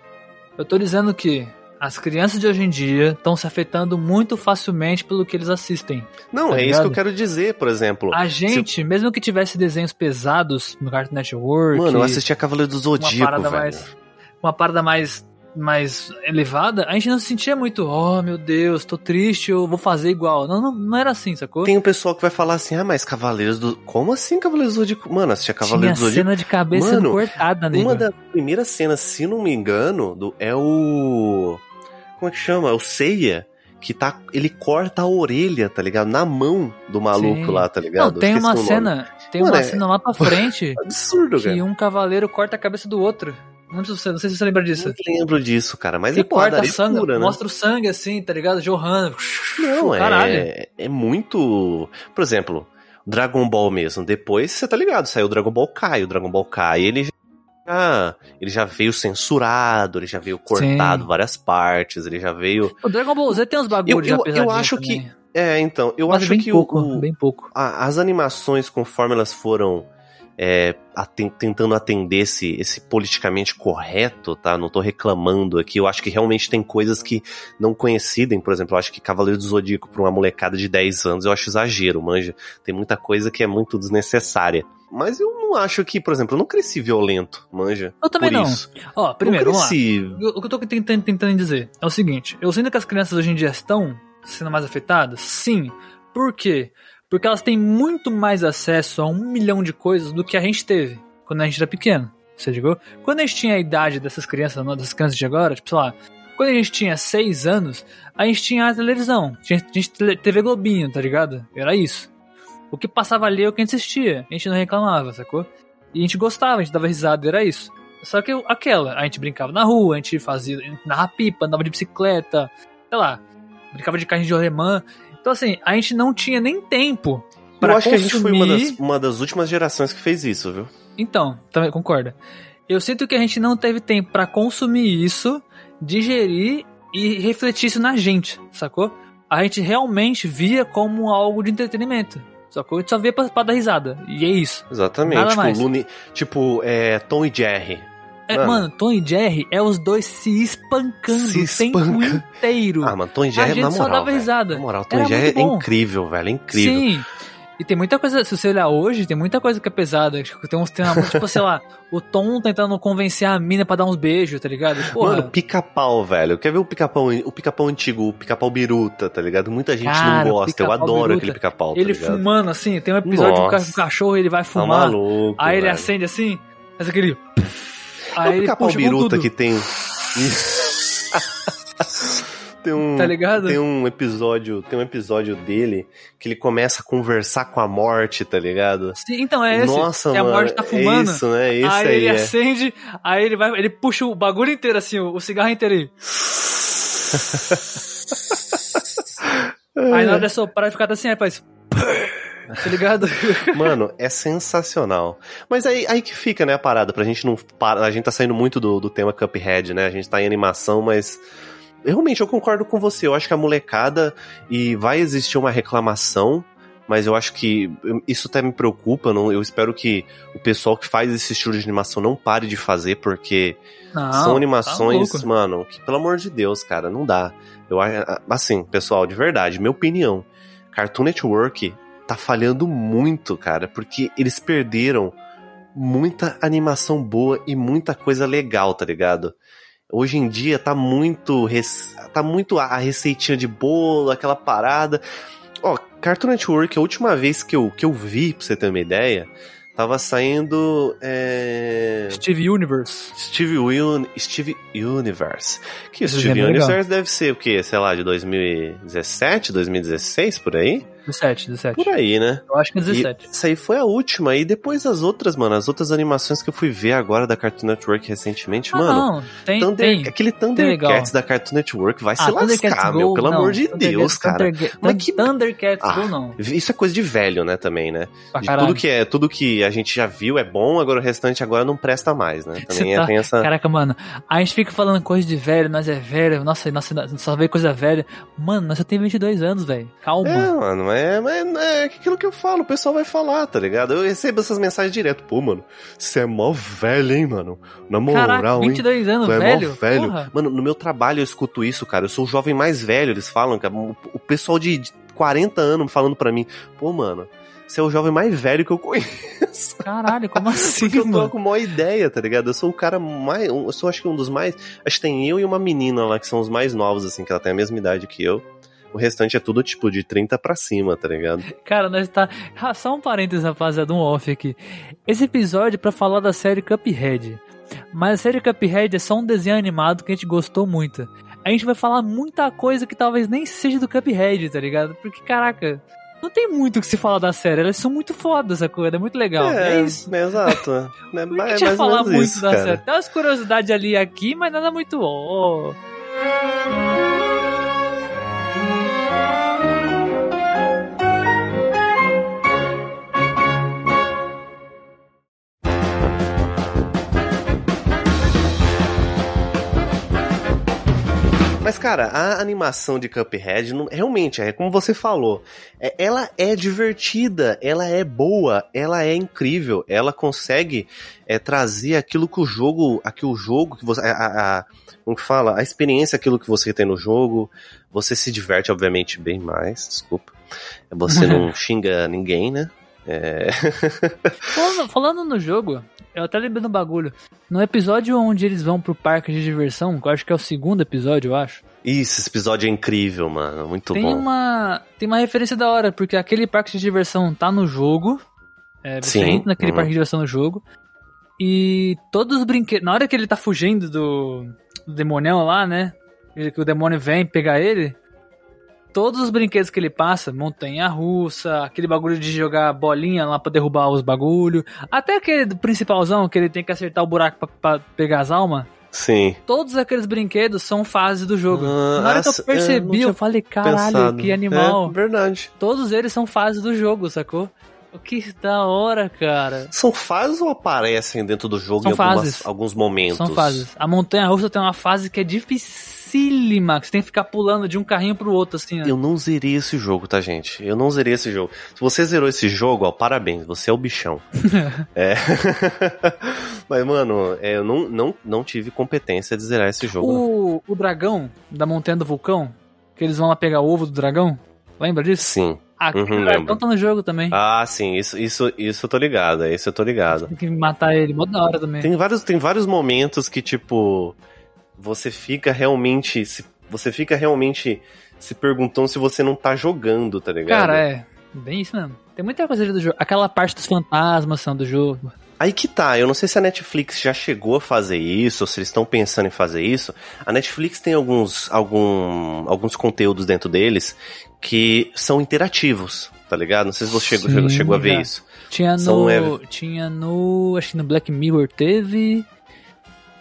[SPEAKER 2] Eu tô dizendo que as crianças de hoje em dia estão se afetando muito facilmente pelo que eles assistem.
[SPEAKER 1] Não, tá é ligado? isso que eu quero dizer, por exemplo.
[SPEAKER 2] A gente, se... mesmo que tivesse desenhos pesados no Cartoon Network.
[SPEAKER 1] Mano, eu assistia Cavaleiro do Zodíaco, uma parada velho.
[SPEAKER 2] Mais, uma parada mais mais elevada, a gente não se sentia muito, oh meu Deus, tô triste, eu vou fazer igual. Não, não, não era assim, sacou?
[SPEAKER 1] Tem um pessoal que vai falar assim, ah, mas Cavaleiros do. Como assim Cavaleiros do Zodíaco? Mano, assistia Cavaleiros Tinha do Zodíaco.
[SPEAKER 2] cena de cabeça Mano, cortada, né?
[SPEAKER 1] Uma das primeiras cenas, se não me engano, do, é o como é que chama? O Seiya que tá. Ele corta a orelha, tá ligado? Na mão do maluco Sim. lá, tá ligado?
[SPEAKER 2] Não, tem uma cena. Tem Mano, uma é... cena lá pra frente.
[SPEAKER 1] absurdo,
[SPEAKER 2] que
[SPEAKER 1] cara.
[SPEAKER 2] um cavaleiro corta a cabeça do outro. Não sei, não sei se você lembra disso.
[SPEAKER 1] Não lembro disso, cara. Mas
[SPEAKER 2] ele
[SPEAKER 1] é
[SPEAKER 2] corta sangue, pura, né? mostra o sangue assim, tá ligado? Jorrando.
[SPEAKER 1] Não, Caralho. é. É muito. Por exemplo, Dragon Ball mesmo. Depois, você tá ligado, saiu o Dragon Ball Kai. O Dragon Ball Kai, ele ah, ele já veio censurado, ele já veio cortado Sim. várias partes, ele já veio.
[SPEAKER 2] O Dragon Ball Z tem uns bagulhos
[SPEAKER 1] eu, eu, eu acho
[SPEAKER 2] também.
[SPEAKER 1] que é, então, eu
[SPEAKER 2] Mas
[SPEAKER 1] acho
[SPEAKER 2] bem
[SPEAKER 1] que
[SPEAKER 2] pouco,
[SPEAKER 1] o,
[SPEAKER 2] bem pouco.
[SPEAKER 1] A, as animações conforme elas foram é, atent, tentando atender esse, esse politicamente correto, tá? Não tô reclamando aqui. Eu acho que realmente tem coisas que não coincidem. Por exemplo, eu acho que Cavaleiro do Zodíaco pra uma molecada de 10 anos eu acho exagero, manja. Tem muita coisa que é muito desnecessária. Mas eu não acho que, por exemplo, eu não cresci violento, manja.
[SPEAKER 2] Eu também
[SPEAKER 1] não.
[SPEAKER 2] Isso. Ó, primeiro, vamos lá. O que eu tô tentando, tentando dizer é o seguinte: eu sinto que as crianças hoje em dia estão sendo mais afetadas? Sim. Por quê? Porque elas têm muito mais acesso a um milhão de coisas do que a gente teve quando a gente era pequeno. Você ligou? Quando a gente tinha a idade dessas crianças, dessas crianças de agora, tipo, sei lá, quando a gente tinha 6 anos, a gente tinha a televisão. Tinha, tinha TV Globinho, tá ligado? Era isso. O que passava ali é o que a gente assistia. A gente não reclamava, sacou? E a gente gostava, a gente dava risada, era isso. Só que aquela, a gente brincava na rua, a gente fazia na pipa, andava de bicicleta, sei lá, brincava de carrinho de alemã. Então assim, a gente não tinha nem tempo
[SPEAKER 1] Eu acho consumir... que a gente foi uma das, uma das últimas gerações que fez isso, viu?
[SPEAKER 2] Então, também concorda. Eu sinto que a gente não teve tempo para consumir isso, digerir e refletir isso na gente, sacou? A gente realmente via como algo de entretenimento. Sacou? A gente só via pra, pra dar risada. E é isso.
[SPEAKER 1] Exatamente. Nada tipo, mais. Lune, tipo é, Tom e Jerry.
[SPEAKER 2] É, mano. mano, Tom e Jerry é os dois se espancando se espanca. o tempo inteiro.
[SPEAKER 1] Ah, mano, Tom e Jerry, a gente na moral, só dava risada. Na moral, Tom e Jerry é incrível, velho, é incrível. Sim.
[SPEAKER 2] E tem muita coisa, se você olhar hoje, tem muita coisa que é pesada. Tipo, tem uns tem uma, tipo, sei lá, o Tom tentando convencer a mina pra dar uns beijos, tá ligado?
[SPEAKER 1] Porra. Mano, pica-pau, velho. Quer ver o pica-pau, o pica-pau antigo, o pica-pau biruta, tá ligado? Muita gente Cara, não gosta. Eu adoro biruta, aquele pica-pau.
[SPEAKER 2] Tá ele
[SPEAKER 1] ligado?
[SPEAKER 2] fumando assim, tem um episódio Nossa. do cachorro, ele vai tá fumar. Tá maluco, aí velho. ele acende assim, faz aquele.
[SPEAKER 1] Aí é o pica-pau biruta que tem. Tem um,
[SPEAKER 2] tá ligado?
[SPEAKER 1] Tem um episódio, tem um episódio dele que ele começa a conversar com a morte, tá ligado?
[SPEAKER 2] Sim, então é esse.
[SPEAKER 1] Nossa,
[SPEAKER 2] que
[SPEAKER 1] mano.
[SPEAKER 2] a morte tá fumando.
[SPEAKER 1] É isso, né? Esse
[SPEAKER 2] aí,
[SPEAKER 1] aí
[SPEAKER 2] ele
[SPEAKER 1] é.
[SPEAKER 2] acende, aí ele vai, ele puxa o bagulho inteiro assim, o, cigarro inteiro aí. aí na hora de soprar e ficar assim, aí faz Tá ligado?
[SPEAKER 1] Mano, é sensacional. Mas aí, aí que fica, né, a parada, pra gente não. A gente tá saindo muito do, do tema Cuphead, né? A gente tá em animação, mas realmente eu concordo com você. Eu acho que a molecada e vai existir uma reclamação, mas eu acho que isso até me preocupa. Não, eu espero que o pessoal que faz esse estilo de animação não pare de fazer, porque não, são tá animações, tá mano, que pelo amor de Deus, cara, não dá. Eu assim, pessoal, de verdade, minha opinião, Cartoon Network tá falhando muito, cara, porque eles perderam muita animação boa e muita coisa legal, tá ligado? Hoje em dia tá muito tá muito a receitinha de bolo, aquela parada. Ó, Cartoon Network, a última vez que eu, que eu vi, pra você ter uma ideia, tava saindo. É...
[SPEAKER 2] Steve Universe.
[SPEAKER 1] Steve, Un... Steve Universe. Que Esse Steve Universe deve ser o quê? Sei lá, de 2017, 2016, por aí?
[SPEAKER 2] 17, 17.
[SPEAKER 1] Por aí, né?
[SPEAKER 2] Eu acho que é 17.
[SPEAKER 1] E isso aí foi a última. E depois as outras, mano, as outras animações que eu fui ver agora da Cartoon Network recentemente, ah, mano. Não,
[SPEAKER 2] tem, Thunder, tem.
[SPEAKER 1] Aquele Thundercats da Cartoon Network vai ah, se lascar, meu. Pelo não. amor de Deus, cara.
[SPEAKER 2] Mas que... Thundercats ah, Go não.
[SPEAKER 1] Isso é coisa de velho, né, também, né? De tudo que é, tudo que a gente já viu é bom, agora o restante agora não presta mais, né? Também tá... tem essa.
[SPEAKER 2] Caraca, mano. A gente fica falando coisa de velho, nós é velho, nossa, nossa, só vê coisa velha. Mano, nós só tem 22 anos, velho. Calma.
[SPEAKER 1] É, mano, é, é, é aquilo que eu falo, o pessoal vai falar, tá ligado? Eu recebo essas mensagens direto. Pô, mano, você é mó velho, hein, mano? Na moral, Caraca,
[SPEAKER 2] 22
[SPEAKER 1] hein?
[SPEAKER 2] anos,
[SPEAKER 1] é
[SPEAKER 2] velho?
[SPEAKER 1] Velho. Porra. Mano, no meu trabalho eu escuto isso, cara. Eu sou o jovem mais velho, eles falam, cara. O pessoal de 40 anos falando pra mim, pô, mano, você é o jovem mais velho que eu conheço.
[SPEAKER 2] Caralho, como assim?
[SPEAKER 1] Porque eu
[SPEAKER 2] tô
[SPEAKER 1] com uma ideia, tá ligado? Eu sou o cara mais. Eu sou acho que um dos mais. Acho que tem eu e uma menina lá que são os mais novos, assim, que ela tem a mesma idade que eu. O restante é tudo tipo de 30 pra cima, tá ligado?
[SPEAKER 2] Cara, nós tá. Ah, só um parênteses, rapaziada, um off aqui. Esse episódio é pra falar da série Cuphead. Mas a série Cuphead é só um desenho animado que a gente gostou muito. A gente vai falar muita coisa que talvez nem seja do Cuphead, tá ligado? Porque, caraca, não tem muito o que se falar da série. Elas são muito fodas, essa coisa. É muito legal. É, é isso.
[SPEAKER 1] É, exato.
[SPEAKER 2] É, que é, falar muito isso, da cara. série? Tem umas curiosidades ali e aqui, mas nada muito. Oh.
[SPEAKER 1] Mas, cara, a animação de Cuphead, não, realmente, é como você falou, é, ela é divertida, ela é boa, ela é incrível, ela consegue é, trazer aquilo que o jogo, aquilo jogo que você, a, a, como que fala, a experiência, aquilo que você tem no jogo, você se diverte, obviamente, bem mais, desculpa, você não xinga ninguém, né? É...
[SPEAKER 2] falando, falando, no jogo, eu até lembrei um bagulho. No episódio onde eles vão pro parque de diversão, que eu acho que é o segundo episódio, eu acho.
[SPEAKER 1] Isso, esse episódio é incrível, mano. Muito
[SPEAKER 2] tem
[SPEAKER 1] bom.
[SPEAKER 2] Uma, tem uma referência da hora, porque aquele parque de diversão tá no jogo. É, você Sim. entra naquele uhum. parque de diversão no jogo. E todos os brinquedos. Na hora que ele tá fugindo do, do demonião lá, né? Que o demônio vem pegar ele todos os brinquedos que ele passa, montanha russa, aquele bagulho de jogar bolinha lá pra derrubar os bagulho, até aquele principalzão que ele tem que acertar o buraco pra, pra pegar as almas.
[SPEAKER 1] Sim.
[SPEAKER 2] Todos aqueles brinquedos são fases do jogo. Ah, Na hora que eu percebi, eu, eu falei, caralho, pensado. que animal.
[SPEAKER 1] É verdade.
[SPEAKER 2] Todos eles são fases do jogo, sacou? Que da hora, cara.
[SPEAKER 1] São fases ou aparecem dentro do jogo
[SPEAKER 2] São
[SPEAKER 1] em
[SPEAKER 2] algumas,
[SPEAKER 1] alguns momentos?
[SPEAKER 2] São fases. A montanha russa tem uma fase que é dificílima, que você tem que ficar pulando de um carrinho pro outro, assim. Ó.
[SPEAKER 1] Eu não zerei esse jogo, tá, gente? Eu não zerei esse jogo. Se você zerou esse jogo, ó, parabéns, você é o bichão. é. Mas, mano, é, eu não, não, não tive competência de zerar esse jogo.
[SPEAKER 2] O, o dragão da montanha do vulcão, que eles vão lá pegar o ovo do dragão, lembra disso?
[SPEAKER 1] Sim.
[SPEAKER 2] Ah, uhum, dragão tá no jogo também.
[SPEAKER 1] Ah, sim, isso, isso, isso eu tô ligado, isso eu tô ligado.
[SPEAKER 2] Tem que matar ele, mó da hora também.
[SPEAKER 1] Tem vários, tem vários momentos que, tipo, você fica realmente. Se, você fica realmente se perguntando se você não tá jogando, tá ligado?
[SPEAKER 2] Cara, é. Bem isso mesmo. Tem muita coisa do jogo. Aquela parte dos fantasmas são do jogo.
[SPEAKER 1] Aí que tá, eu não sei se a Netflix já chegou a fazer isso, ou se eles estão pensando em fazer isso. A Netflix tem alguns, algum, alguns conteúdos dentro deles que são interativos, tá ligado? Não sei se você chegou, chegou, chegou a ver isso.
[SPEAKER 2] Tinha no, é... tinha no, acho que no Black Mirror teve,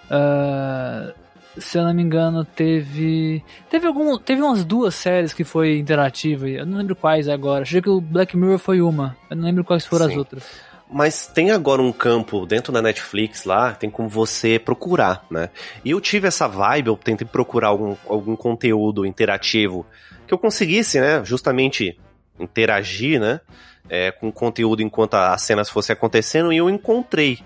[SPEAKER 2] uh, se eu não me engano teve, teve algum, teve umas duas séries que foi interativa, eu não lembro quais agora. Acho que o Black Mirror foi uma, eu não lembro quais foram Sim. as outras.
[SPEAKER 1] Mas tem agora um campo dentro da Netflix lá, tem como você procurar, né? E eu tive essa vibe, eu tentei procurar algum, algum conteúdo interativo que eu conseguisse, né, justamente interagir, né, é, com o conteúdo enquanto as cenas fossem acontecendo, e eu encontrei.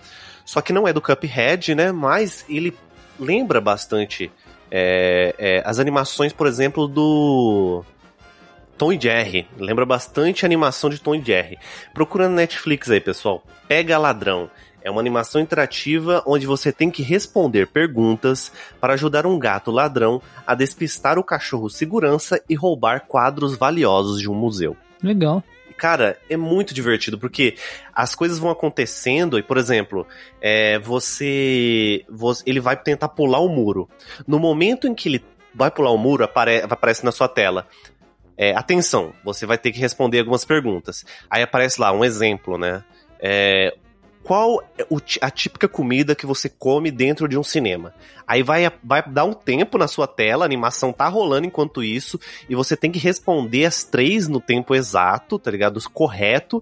[SPEAKER 1] Só que não é do Cuphead, né, mas ele lembra bastante é, é, as animações, por exemplo, do Tom e Jerry. Lembra bastante a animação de Tom e Jerry. Procura na Netflix aí, pessoal. Pega Ladrão. É uma animação interativa onde você tem que responder perguntas para ajudar um gato ladrão a despistar o cachorro segurança e roubar quadros valiosos de um museu.
[SPEAKER 2] Legal
[SPEAKER 1] cara, é muito divertido, porque as coisas vão acontecendo e, por exemplo, é, você, você, Ele vai tentar pular o muro. No momento em que ele vai pular o muro, apare, aparece na sua tela é, atenção, você vai ter que responder algumas perguntas. Aí aparece lá um exemplo, né? É, qual é a típica comida que você come dentro de um cinema. Aí vai, vai dar um tempo na sua tela, a animação tá rolando enquanto isso, e você tem que responder as três no tempo exato, tá ligado? Correto.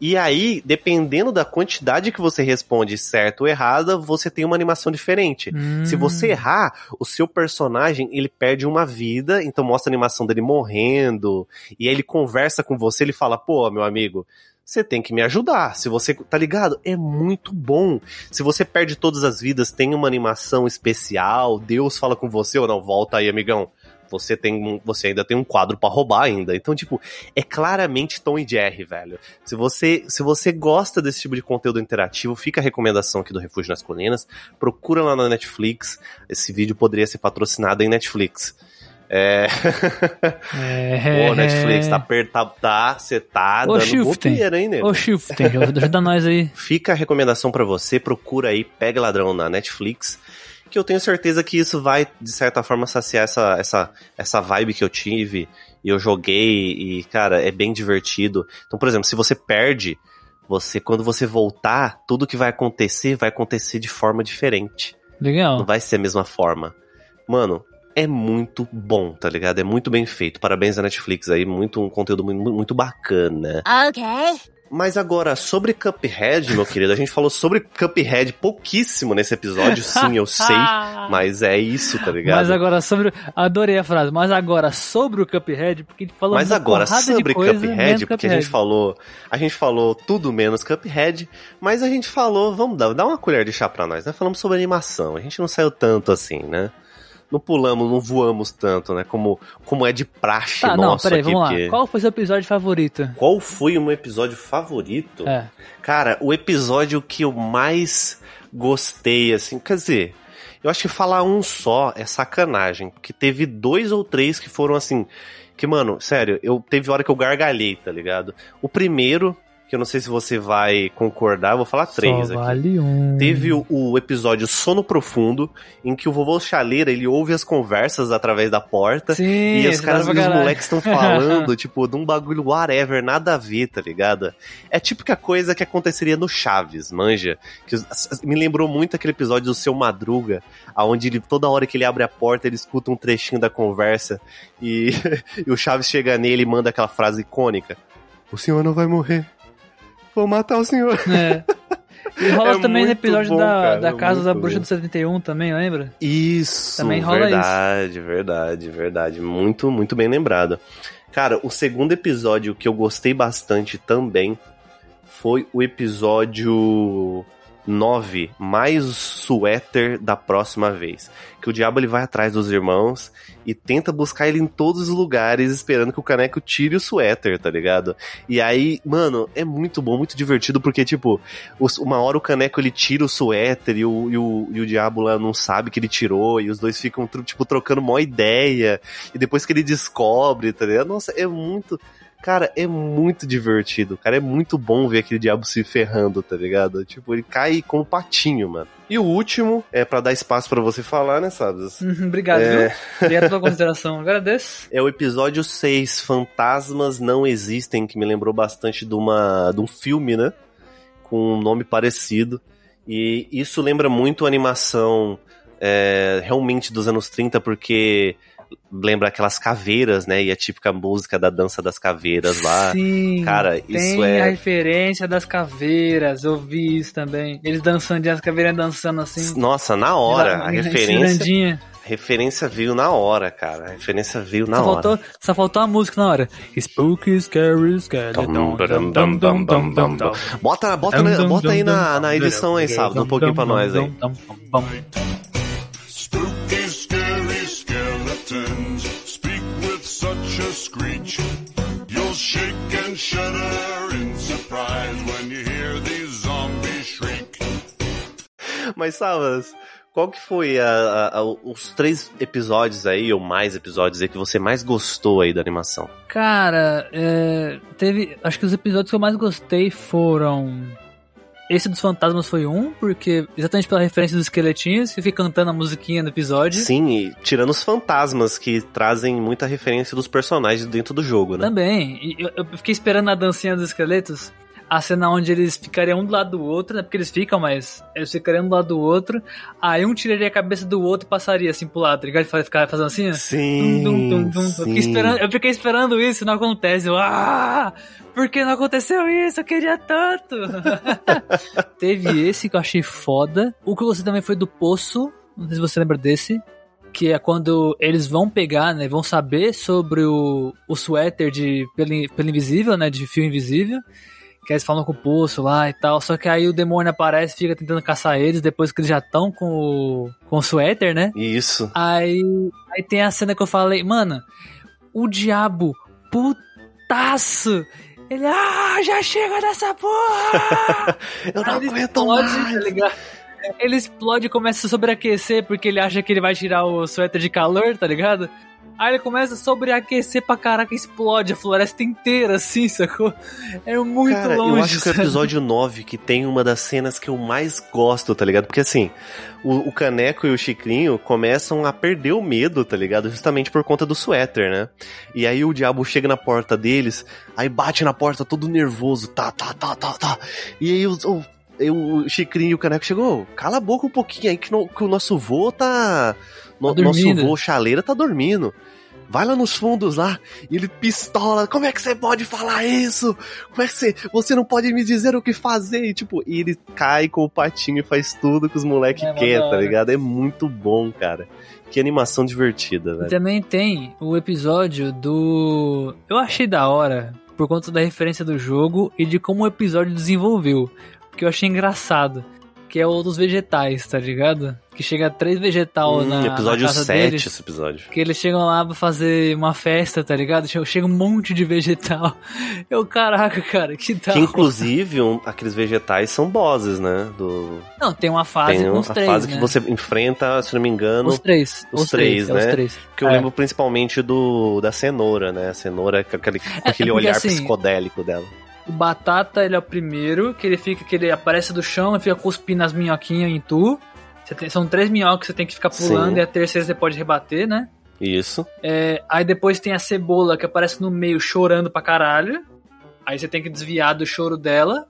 [SPEAKER 1] E aí, dependendo da quantidade que você responde certo ou errada, você tem uma animação diferente. Hum. Se você errar, o seu personagem, ele perde uma vida, então mostra a animação dele morrendo, e aí ele conversa com você, ele fala, pô, meu amigo, você tem que me ajudar. Se você, tá ligado? É muito bom. Se você perde todas as vidas, tem uma animação especial, Deus fala com você ou não, volta aí, amigão você tem você ainda tem um quadro para roubar ainda. Então, tipo, é claramente Tom e Jerry, velho. Se você se você gosta desse tipo de conteúdo interativo, fica a recomendação aqui do Refúgio nas Colinas. Procura lá na Netflix. Esse vídeo poderia ser patrocinado em Netflix. É. é. Pô, Netflix, tá apertado, tá, você tá Ô, dando bobeira, hein, nego?
[SPEAKER 2] Ô, Shifting, ajuda nós aí.
[SPEAKER 1] Fica a recomendação para você, procura aí, pega ladrão na Netflix que eu tenho certeza que isso vai, de certa forma, saciar essa, essa, essa vibe que eu tive. E eu joguei, e, cara, é bem divertido. Então, por exemplo, se você perde, você, quando você voltar, tudo que vai acontecer vai acontecer de forma diferente.
[SPEAKER 2] Legal.
[SPEAKER 1] Não vai ser a mesma forma. Mano, é muito bom, tá ligado? É muito bem feito. Parabéns à Netflix aí, muito um conteúdo muito, muito bacana.
[SPEAKER 3] Ok.
[SPEAKER 1] Mas agora, sobre Cuphead, meu querido, a gente falou sobre Cuphead pouquíssimo nesse episódio, sim, eu sei, mas é isso, tá ligado?
[SPEAKER 2] Mas agora sobre. Adorei a frase, mas agora sobre o Cuphead, porque a gente falou
[SPEAKER 1] Mas agora sobre coisa, Cuphead, porque Cuphead. a gente falou. A gente falou tudo menos Cuphead, mas a gente falou, vamos dar, dar uma colher de chá pra nós, né? Falamos sobre animação, a gente não saiu tanto assim, né? Não pulamos, não voamos tanto, né? Como, como é de praxe tá, nosso não, peraí, aqui,
[SPEAKER 2] vamos lá. Qual foi seu episódio favorito?
[SPEAKER 1] Qual foi o meu episódio favorito?
[SPEAKER 2] É.
[SPEAKER 1] Cara, o episódio que eu mais gostei, assim, quer dizer, eu acho que falar um só é sacanagem, porque teve dois ou três que foram assim, que, mano, sério, eu teve hora que eu gargalhei, tá ligado? O primeiro que eu não sei se você vai concordar, eu vou falar três
[SPEAKER 2] Só
[SPEAKER 1] aqui.
[SPEAKER 2] Vale um.
[SPEAKER 1] Teve o, o, episódio Sono Profundo, em que o vovô Chaleira, ele ouve as conversas através da porta.
[SPEAKER 2] Sim,
[SPEAKER 1] e os caras e os moleques estão falando, tipo, de um bagulho whatever, nada a ver, tá ligado? É a típica coisa que aconteceria no Chaves, manja? Que me lembrou muito aquele episódio do Seu Madruga, aonde ele, toda hora que ele abre a porta, ele escuta um trechinho da conversa e, e o Chaves chega nele e manda aquela frase icônica. O senhor não vai morrer. Vou matar o senhor.
[SPEAKER 2] É. E rola é também no episódio bom, da, cara, da Casa da Bruxa bom. do 71 também, lembra?
[SPEAKER 1] Isso, também rola verdade, isso. verdade, verdade. Muito, muito bem lembrado. Cara, o segundo episódio que eu gostei bastante também foi o episódio 9, mais suéter da próxima vez. Que o diabo ele vai atrás dos irmãos e tenta buscar ele em todos os lugares, esperando que o caneco tire o suéter, tá ligado? E aí, mano, é muito bom, muito divertido, porque, tipo, uma hora o caneco ele tira o suéter e o, e o, e o diabo lá não sabe que ele tirou, e os dois ficam, tipo, trocando uma ideia, e depois que ele descobre, tá ligado? Nossa, é muito. Cara, é muito divertido, cara. É muito bom ver aquele diabo se ferrando, tá ligado? Tipo, ele cai como patinho, mano. E o último, é para dar espaço para você falar, né, Sabes?
[SPEAKER 2] Uhum, obrigado, é... viu? Obrigado pela consideração. Agradeço.
[SPEAKER 1] É o episódio 6, Fantasmas Não Existem, que me lembrou bastante de, uma, de um filme, né? Com um nome parecido. E isso lembra muito a animação é, realmente dos anos 30, porque lembra aquelas caveiras, né? E a típica música da dança das caveiras lá.
[SPEAKER 2] Sim,
[SPEAKER 1] cara, isso é.
[SPEAKER 2] a referência das caveiras, eu vi isso também. Eles dançando, as caveiras dançando assim.
[SPEAKER 1] Nossa, na hora, a referência. Referência veio na hora, cara. A referência veio na
[SPEAKER 2] só
[SPEAKER 1] hora.
[SPEAKER 2] Faltou, só faltou a música na hora. Spooky, scary, scary.
[SPEAKER 1] Bota, bota, bota aí na, na edição aí, sábado, um pouquinho pra nós aí. Screech. You'll shake and shudder in surprise when you hear these zombies shriek. Mas, Savas, qual que foi a, a, a, os três episódios aí, ou mais episódios aí, que você mais gostou aí da animação?
[SPEAKER 2] Cara, é, teve. Acho que os episódios que eu mais gostei foram esse dos fantasmas foi um, porque exatamente pela referência dos esqueletinhos, você fica cantando a musiquinha no episódio.
[SPEAKER 1] Sim, e tirando os fantasmas, que trazem muita referência dos personagens dentro do jogo, né?
[SPEAKER 2] Também. E eu, eu fiquei esperando a dancinha dos esqueletos, a cena onde eles ficariam um do lado do outro, né? Porque eles ficam, mas eles ficariam um do lado do outro. Aí um tiraria a cabeça do outro e passaria assim pro lado, tá ligado? Ficar fazendo assim,
[SPEAKER 1] Sim. Dum, dum, dum,
[SPEAKER 2] sim. Eu, fiquei esperando, eu fiquei esperando isso, não acontece. Eu, ah! Por que não aconteceu isso? Eu queria tanto! Teve esse que eu achei foda. O que gostei também foi do Poço. Não sei se você lembra desse que é quando eles vão pegar, né, vão saber sobre o, o suéter de pelo, pelo invisível, né, de fio invisível, que eles falam com o poço lá e tal. Só que aí o demônio aparece e fica tentando caçar eles depois que eles já estão com o, com o suéter, né?
[SPEAKER 1] Isso.
[SPEAKER 2] Aí, aí tem a cena que eu falei, mano, o diabo putaço. Ele, ah, já chega dessa porra!
[SPEAKER 1] eu não aí aguento mais. Tá ligado?
[SPEAKER 2] Ele explode e começa a sobreaquecer porque ele acha que ele vai tirar o suéter de calor, tá ligado? Aí ele começa a sobreaquecer pra caraca, explode a floresta inteira, assim, sacou? É muito Cara, longe.
[SPEAKER 1] Eu acho que é o episódio 9 que tem uma das cenas que eu mais gosto, tá ligado? Porque assim, o, o, Caneco e o Chicrinho começam a perder o medo, tá ligado? Justamente por conta do suéter, né? E aí o diabo chega na porta deles, aí bate na porta todo nervoso, tá, tá, tá, tá, tá. E aí o, o o Chicrinho e o Caneco chegou, cala a boca um pouquinho aí que, no, que o nosso vô tá no, tá nosso vô chaleira tá dormindo. Vai lá nos fundos lá e ele pistola. Como é que você pode falar isso? Como é que você. Você não pode me dizer o que fazer? E, tipo, e ele cai com o patinho e faz tudo que os moleques é, querem, tá ligado? É muito bom, cara. Que animação divertida, velho.
[SPEAKER 2] E também tem o episódio do. Eu achei da hora, por conta da referência do jogo e de como o episódio desenvolveu. Porque eu achei engraçado. Que é o dos vegetais, tá ligado? que chega três vegetal hum, na,
[SPEAKER 1] episódio
[SPEAKER 2] na casa
[SPEAKER 1] 7,
[SPEAKER 2] deles,
[SPEAKER 1] esse episódio.
[SPEAKER 2] Que eles chegam lá pra fazer uma festa, tá ligado? Chega um monte de vegetal. Eu, caraca, cara, que tal?
[SPEAKER 1] Que inclusive um, aqueles vegetais são bosses, né? Do...
[SPEAKER 2] Não, tem uma fase tem com os três,
[SPEAKER 1] fase
[SPEAKER 2] né?
[SPEAKER 1] que você enfrenta, se não me engano...
[SPEAKER 2] Os três.
[SPEAKER 1] Os, os três, três, né? É os três. Que eu é. lembro principalmente do da cenoura, né? A cenoura com aquele, com aquele é, olhar assim, psicodélico dela.
[SPEAKER 2] O Batata, ele é o primeiro, que ele fica, que ele aparece do chão e fica cuspindo as minhoquinhas em tu. Tem, são três minhocas que você tem que ficar pulando Sim. e a terceira você pode rebater, né?
[SPEAKER 1] Isso.
[SPEAKER 2] É, aí depois tem a cebola que aparece no meio chorando pra caralho. Aí você tem que desviar do choro dela.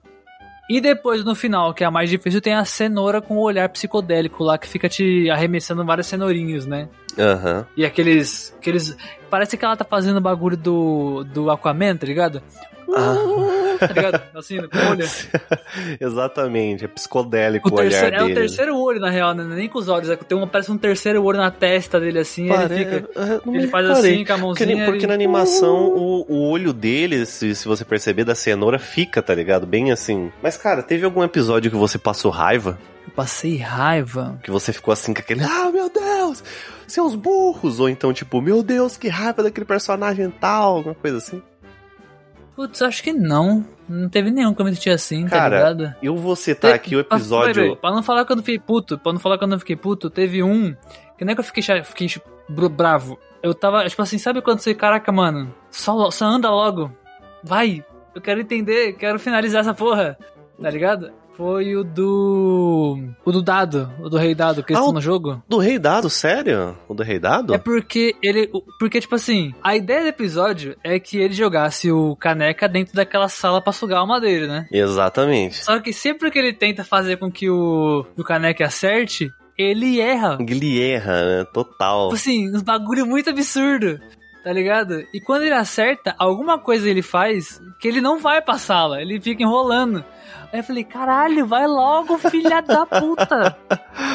[SPEAKER 2] E depois, no final, que é a mais difícil, tem a cenoura com o olhar psicodélico lá, que fica te arremessando vários cenourinhos, né?
[SPEAKER 1] Aham. Uhum.
[SPEAKER 2] E aqueles, aqueles. Parece que ela tá fazendo bagulho do, do Aquaman, tá ligado? Ah. Tá ligado? Assim, com o olho.
[SPEAKER 1] Exatamente, é psicodélico o, o terceiro, olhar
[SPEAKER 2] dele. É o terceiro olho, na real, né? É nem com os olhos, é que tem um, parece um terceiro olho na testa dele, assim, Pare... ele fica... É, ele faz assim, com a mãozinha...
[SPEAKER 1] Porque, porque
[SPEAKER 2] ele...
[SPEAKER 1] na animação, o, o olho dele, se, se você perceber, da cenoura, fica, tá ligado? Bem assim... Mas, cara, teve algum episódio que você passou raiva?
[SPEAKER 2] Eu passei raiva?
[SPEAKER 1] Que você ficou assim, com aquele... Ah, meu Deus! Seus burros! Ou então, tipo, meu Deus, que raiva daquele personagem tal, alguma coisa assim.
[SPEAKER 2] Putz, acho que não. Não teve nenhum que eu me senti assim, tá Cara, tá ligado?
[SPEAKER 1] Eu vou citar Te... aqui o episódio.
[SPEAKER 2] Pra, pra, não falar que eu não fiquei puto, pra não falar que eu não fiquei puto, teve um. Que nem que eu fiquei, fiquei bravo. Eu tava, tipo assim, sabe quando você, caraca, mano, só, só anda logo. Vai, eu quero entender, quero finalizar essa porra. Tá ligado? Foi o do. O do dado, o do rei dado, que eles ah, no jogo.
[SPEAKER 1] Do rei dado, sério? O do rei dado?
[SPEAKER 2] É porque ele. Porque, tipo assim, a ideia do episódio é que ele jogasse o caneca dentro daquela sala pra sugar o madeira, né?
[SPEAKER 1] Exatamente.
[SPEAKER 2] Só que sempre que ele tenta fazer com que o, o caneca acerte, ele erra.
[SPEAKER 1] Ele erra, né? Total.
[SPEAKER 2] Tipo assim, uns bagulho muito absurdo tá ligado? E quando ele acerta, alguma coisa ele faz que ele não vai pra sala, ele fica enrolando. Aí eu falei, caralho, vai logo, filha da puta.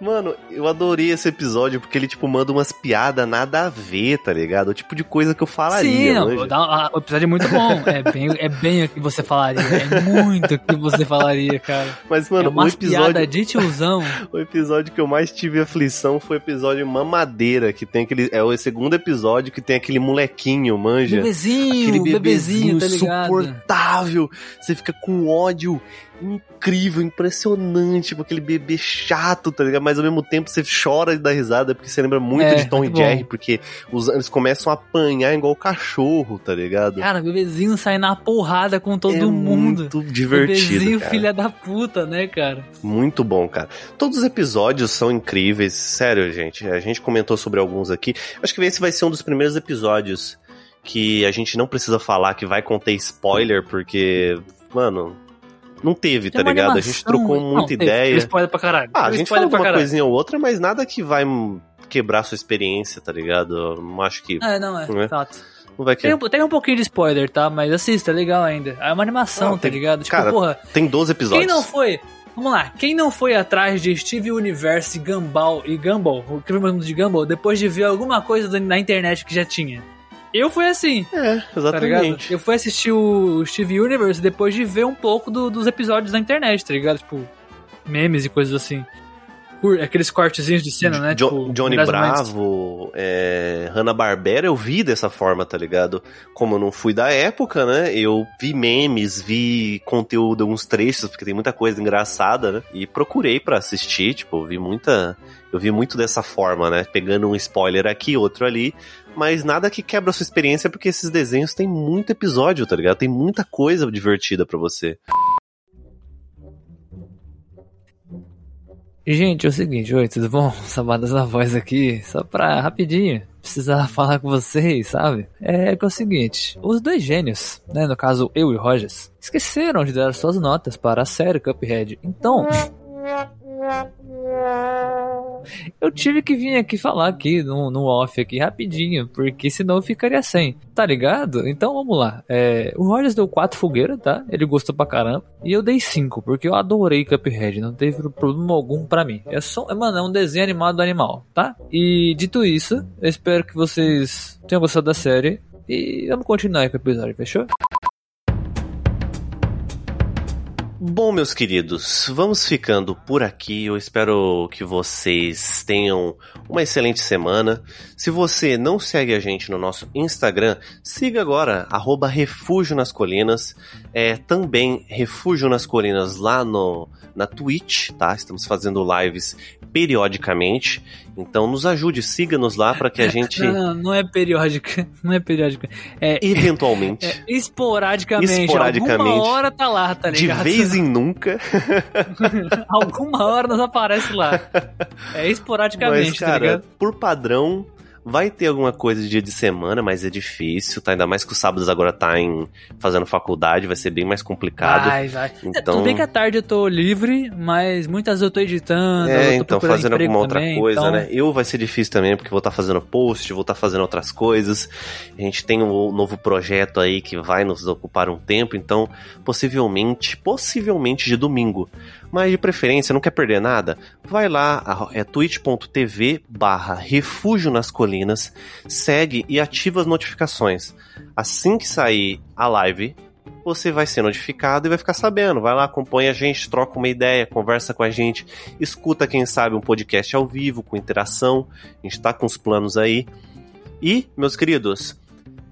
[SPEAKER 1] Mano, eu adorei esse episódio porque ele, tipo, manda umas piadas nada a ver, tá ligado? O tipo de coisa que eu falaria. Sim, não,
[SPEAKER 2] o episódio é muito bom. É bem, é bem o que você falaria. É muito o que você falaria, cara.
[SPEAKER 1] Mas, mano, é o episódio.
[SPEAKER 2] Piada de tiozão.
[SPEAKER 1] o episódio que eu mais tive aflição foi o episódio Mamadeira, que tem aquele. É o segundo episódio que tem aquele molequinho, manja.
[SPEAKER 2] Bebezinho, aquele bebezinho, bebezinho tá
[SPEAKER 1] insuportável. Você fica com ódio incrível, impressionante, tipo aquele bebê chato, tá ligado? Mas ao mesmo tempo você chora e dá risada porque você lembra muito é, de Tom e Jerry, porque os, eles começam a apanhar igual cachorro, tá ligado?
[SPEAKER 2] Cara, o bebezinho sai na porrada com todo é mundo.
[SPEAKER 1] Muito divertido.
[SPEAKER 2] Bebezinho
[SPEAKER 1] cara.
[SPEAKER 2] filha da puta, né, cara?
[SPEAKER 1] Muito bom, cara. Todos os episódios são incríveis, sério, gente. A gente comentou sobre alguns aqui. Acho que esse vai ser um dos primeiros episódios que a gente não precisa falar que vai conter spoiler, porque, mano, não teve, tá ligado? A gente trocou muita não, ideia. Teve,
[SPEAKER 2] spoiler pra caralho.
[SPEAKER 1] Ah, a gente falou uma coisinha ou outra, mas nada que vai quebrar sua experiência, tá ligado? não acho que.
[SPEAKER 2] É, não é. Não é?
[SPEAKER 1] Não vai
[SPEAKER 2] tem, tem, um pouquinho de spoiler, tá? Mas assista, é legal ainda. É uma animação, não, tá ligado?
[SPEAKER 1] Tipo, cara, porra. Tem 12 episódios.
[SPEAKER 2] Quem não foi. Vamos lá, quem não foi atrás de Steve Universe, Gumball e Gumball, o que de Gumball, depois de ver alguma coisa na internet que já tinha? Eu fui assim.
[SPEAKER 1] É, exatamente.
[SPEAKER 2] Tá eu fui assistir o Steve Universe depois de ver um pouco do, dos episódios da internet, tá ligado? Tipo, memes e coisas assim. Aqueles cortezinhos de cena, né?
[SPEAKER 1] Jo tipo, Johnny Bravo, é, Hanna-Barbera, eu vi dessa forma, tá ligado? Como eu não fui da época, né? Eu vi memes, vi conteúdo, alguns trechos, porque tem muita coisa engraçada, né? E procurei para assistir, tipo, vi muita... Eu vi muito dessa forma, né? Pegando um spoiler aqui, outro ali, mas nada que quebra a sua experiência, porque esses desenhos têm muito episódio, tá ligado? Tem muita coisa divertida para você.
[SPEAKER 2] Gente, é o seguinte, oi, tudo bom? Sabadas na voz aqui, só pra rapidinho, precisar falar com vocês, sabe? É que é o seguinte, os dois gênios, né, no caso eu e Rogers, esqueceram de dar suas notas para a série Cuphead. Então, eu tive que vir aqui falar aqui no, no off aqui rapidinho, porque senão eu ficaria sem. Tá ligado? Então vamos lá. É, o Rogers deu 4 fogueiras, tá? Ele gostou pra caramba. E eu dei 5, porque eu adorei Cuphead. Não teve problema algum pra mim. É só, mano, é um desenho animado do animal, tá? E dito isso, eu espero que vocês tenham gostado da série. E vamos continuar com o episódio, fechou?
[SPEAKER 1] Bom, meus queridos, vamos ficando por aqui. Eu espero que vocês tenham uma excelente semana. Se você não segue a gente no nosso Instagram, siga agora, arroba Refúgio nas Colinas. É também Refúgio nas Colinas lá no, na Twitch, tá? Estamos fazendo lives periodicamente. Então nos ajude, siga-nos lá para que a gente.
[SPEAKER 2] Não, não, não, é periódica. Não é periódica. É.
[SPEAKER 1] Eventualmente.
[SPEAKER 2] É, esporadicamente. Esporadicamente. Alguma hora tá lá, tá ligado?
[SPEAKER 1] De vez em nunca.
[SPEAKER 2] Alguma hora nós aparece lá. É esporadicamente,
[SPEAKER 1] Mas, tá cara, tá ligado? Por padrão, Vai ter alguma coisa de dia de semana, mas é difícil, tá? Ainda mais que os sábados agora tá em fazendo faculdade, vai ser bem mais complicado.
[SPEAKER 2] Vai, vai. Então... Tudo bem que à tarde eu tô livre, mas muitas vezes eu tô editando.
[SPEAKER 1] É,
[SPEAKER 2] eu
[SPEAKER 1] tô então fazendo alguma outra
[SPEAKER 2] também,
[SPEAKER 1] coisa,
[SPEAKER 2] então...
[SPEAKER 1] né? Eu vai ser difícil também, porque vou estar tá fazendo post, vou estar tá fazendo outras coisas. A gente tem um novo projeto aí que vai nos ocupar um tempo, então possivelmente, possivelmente de domingo mas de preferência, não quer perder nada? Vai lá, é twitch.tv barra refúgio nas colinas, segue e ativa as notificações. Assim que sair a live, você vai ser notificado e vai ficar sabendo. Vai lá, acompanha a gente, troca uma ideia, conversa com a gente, escuta, quem sabe, um podcast ao vivo, com interação. A gente tá com os planos aí. E, meus queridos,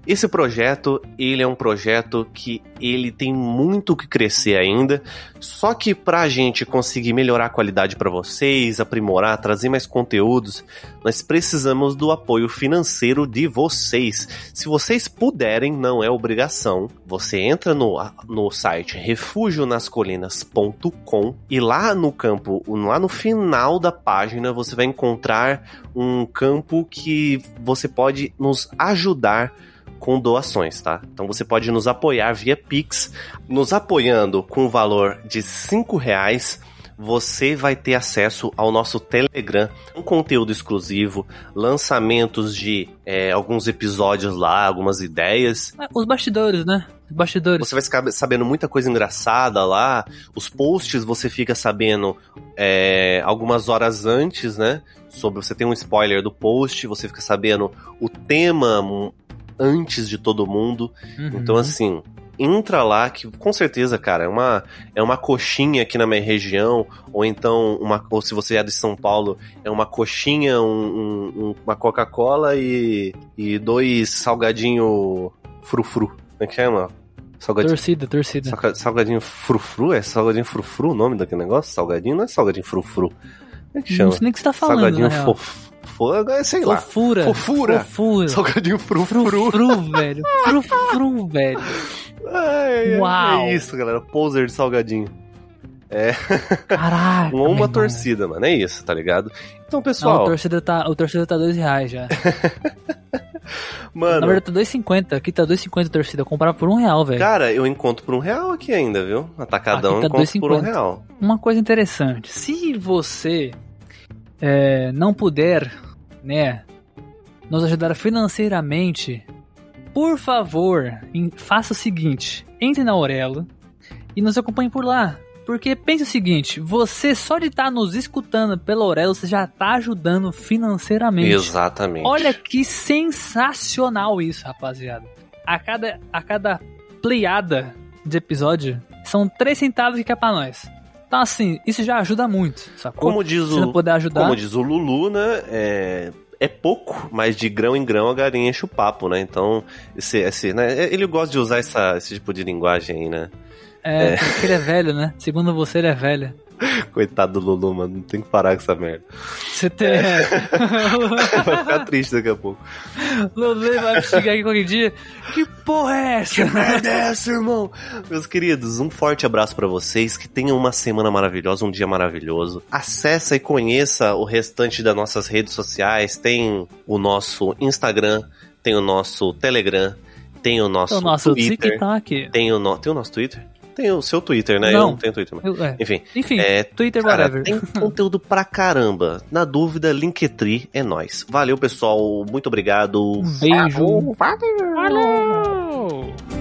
[SPEAKER 1] esse projeto, ele é um projeto que ele tem muito que crescer ainda, só que para a gente conseguir melhorar a qualidade para vocês, aprimorar, trazer mais conteúdos, nós precisamos do apoio financeiro de vocês. Se vocês puderem, não é obrigação, você entra no, no site refugionascolinas.com e lá no campo, lá no final da página, você vai encontrar um campo que você pode nos ajudar com doações, tá? Então você pode nos apoiar via Pix, nos apoiando com o valor de cinco reais você vai ter acesso ao nosso Telegram, um conteúdo exclusivo, lançamentos de é, alguns episódios lá, algumas ideias.
[SPEAKER 2] É, os bastidores, né? Os bastidores.
[SPEAKER 1] Você vai ficar sabendo muita coisa engraçada lá. Os posts você fica sabendo é, algumas horas antes, né? Sobre você tem um spoiler do post, você fica sabendo o tema antes de todo mundo. Uhum. Então, assim, entra lá que com certeza, cara, é uma, é uma coxinha aqui na minha região, ou então, uma, ou se você é de São Paulo, é uma coxinha, um, um, uma Coca-Cola e, e dois salgadinho frufru. Como é que chama?
[SPEAKER 2] Salgadinho, torcida, torcida.
[SPEAKER 1] Salgadinho frufru? É salgadinho frufru o nome daquele negócio? Salgadinho não é salgadinho frufru. Como é que chama? Não
[SPEAKER 2] sei nem o que você tá falando,
[SPEAKER 1] Salgadinho fofo Foda, sei lá.
[SPEAKER 2] Fofura.
[SPEAKER 1] Fofura.
[SPEAKER 2] Fofura.
[SPEAKER 1] Salgadinho frufru.
[SPEAKER 2] Frufru, velho. Frufru, velho.
[SPEAKER 1] Ai, Uau. É isso, galera. Poser de salgadinho. É.
[SPEAKER 2] Caraca.
[SPEAKER 1] uma, uma torcida, mano. É isso, tá ligado? Então, pessoal.
[SPEAKER 2] Não, o torcida tá, o torcida tá dois reais já.
[SPEAKER 1] Mano.
[SPEAKER 2] Na verdade, tá 2,50. Aqui tá 2,50 torcida. Comprar por um real, velho.
[SPEAKER 1] Cara, eu encontro por um real aqui ainda, viu? Atacadão aqui tá eu encontro por um real.
[SPEAKER 2] Uma coisa interessante. Se você é, não puder, né, nos ajudar financeiramente, por favor, em, faça o seguinte: entre na Aurelo e nos acompanhe por lá. Porque pense o seguinte, você só de estar tá nos escutando pela Aurelo, você já está ajudando financeiramente.
[SPEAKER 1] Exatamente.
[SPEAKER 2] Olha que sensacional isso, rapaziada. A cada, a cada playada de episódio, são 3 centavos que é pra nós. Então, assim, isso já ajuda muito, sacou?
[SPEAKER 1] Como diz o,
[SPEAKER 2] poder ajudar.
[SPEAKER 1] Como diz o Lulu, né? É, é pouco, mas de grão em grão a galinha enche o papo, né? Então, esse, esse, né? ele gosta de usar essa, esse tipo de linguagem aí, né?
[SPEAKER 2] É, é. porque ele é velho, né? Segundo você, ele é velho.
[SPEAKER 1] Coitado do Lulu, mano. Não tem que parar com essa merda.
[SPEAKER 2] Você tem. É.
[SPEAKER 1] vai ficar triste daqui a pouco.
[SPEAKER 2] Lulu vai me xingar aqui qualquer dia. Que porra é essa?
[SPEAKER 1] Que merda é essa, irmão? Meus queridos, um forte abraço para vocês. Que tenham uma semana maravilhosa, um dia maravilhoso. Acesse e conheça o restante das nossas redes sociais. Tem o nosso Instagram, tem o nosso Telegram, tem o nosso, o nosso Twitter. TikTok. Tem o, no... tem o nosso Twitter? Tem o seu Twitter, né? Não, eu não tenho Twitter. Mas... Eu, é. Enfim.
[SPEAKER 2] Enfim, é, Twitter, cara, whatever.
[SPEAKER 1] Tem conteúdo pra caramba. Na dúvida, Linktree é nós. Valeu, pessoal. Muito obrigado.
[SPEAKER 2] Um beijo. Valeu. Valeu.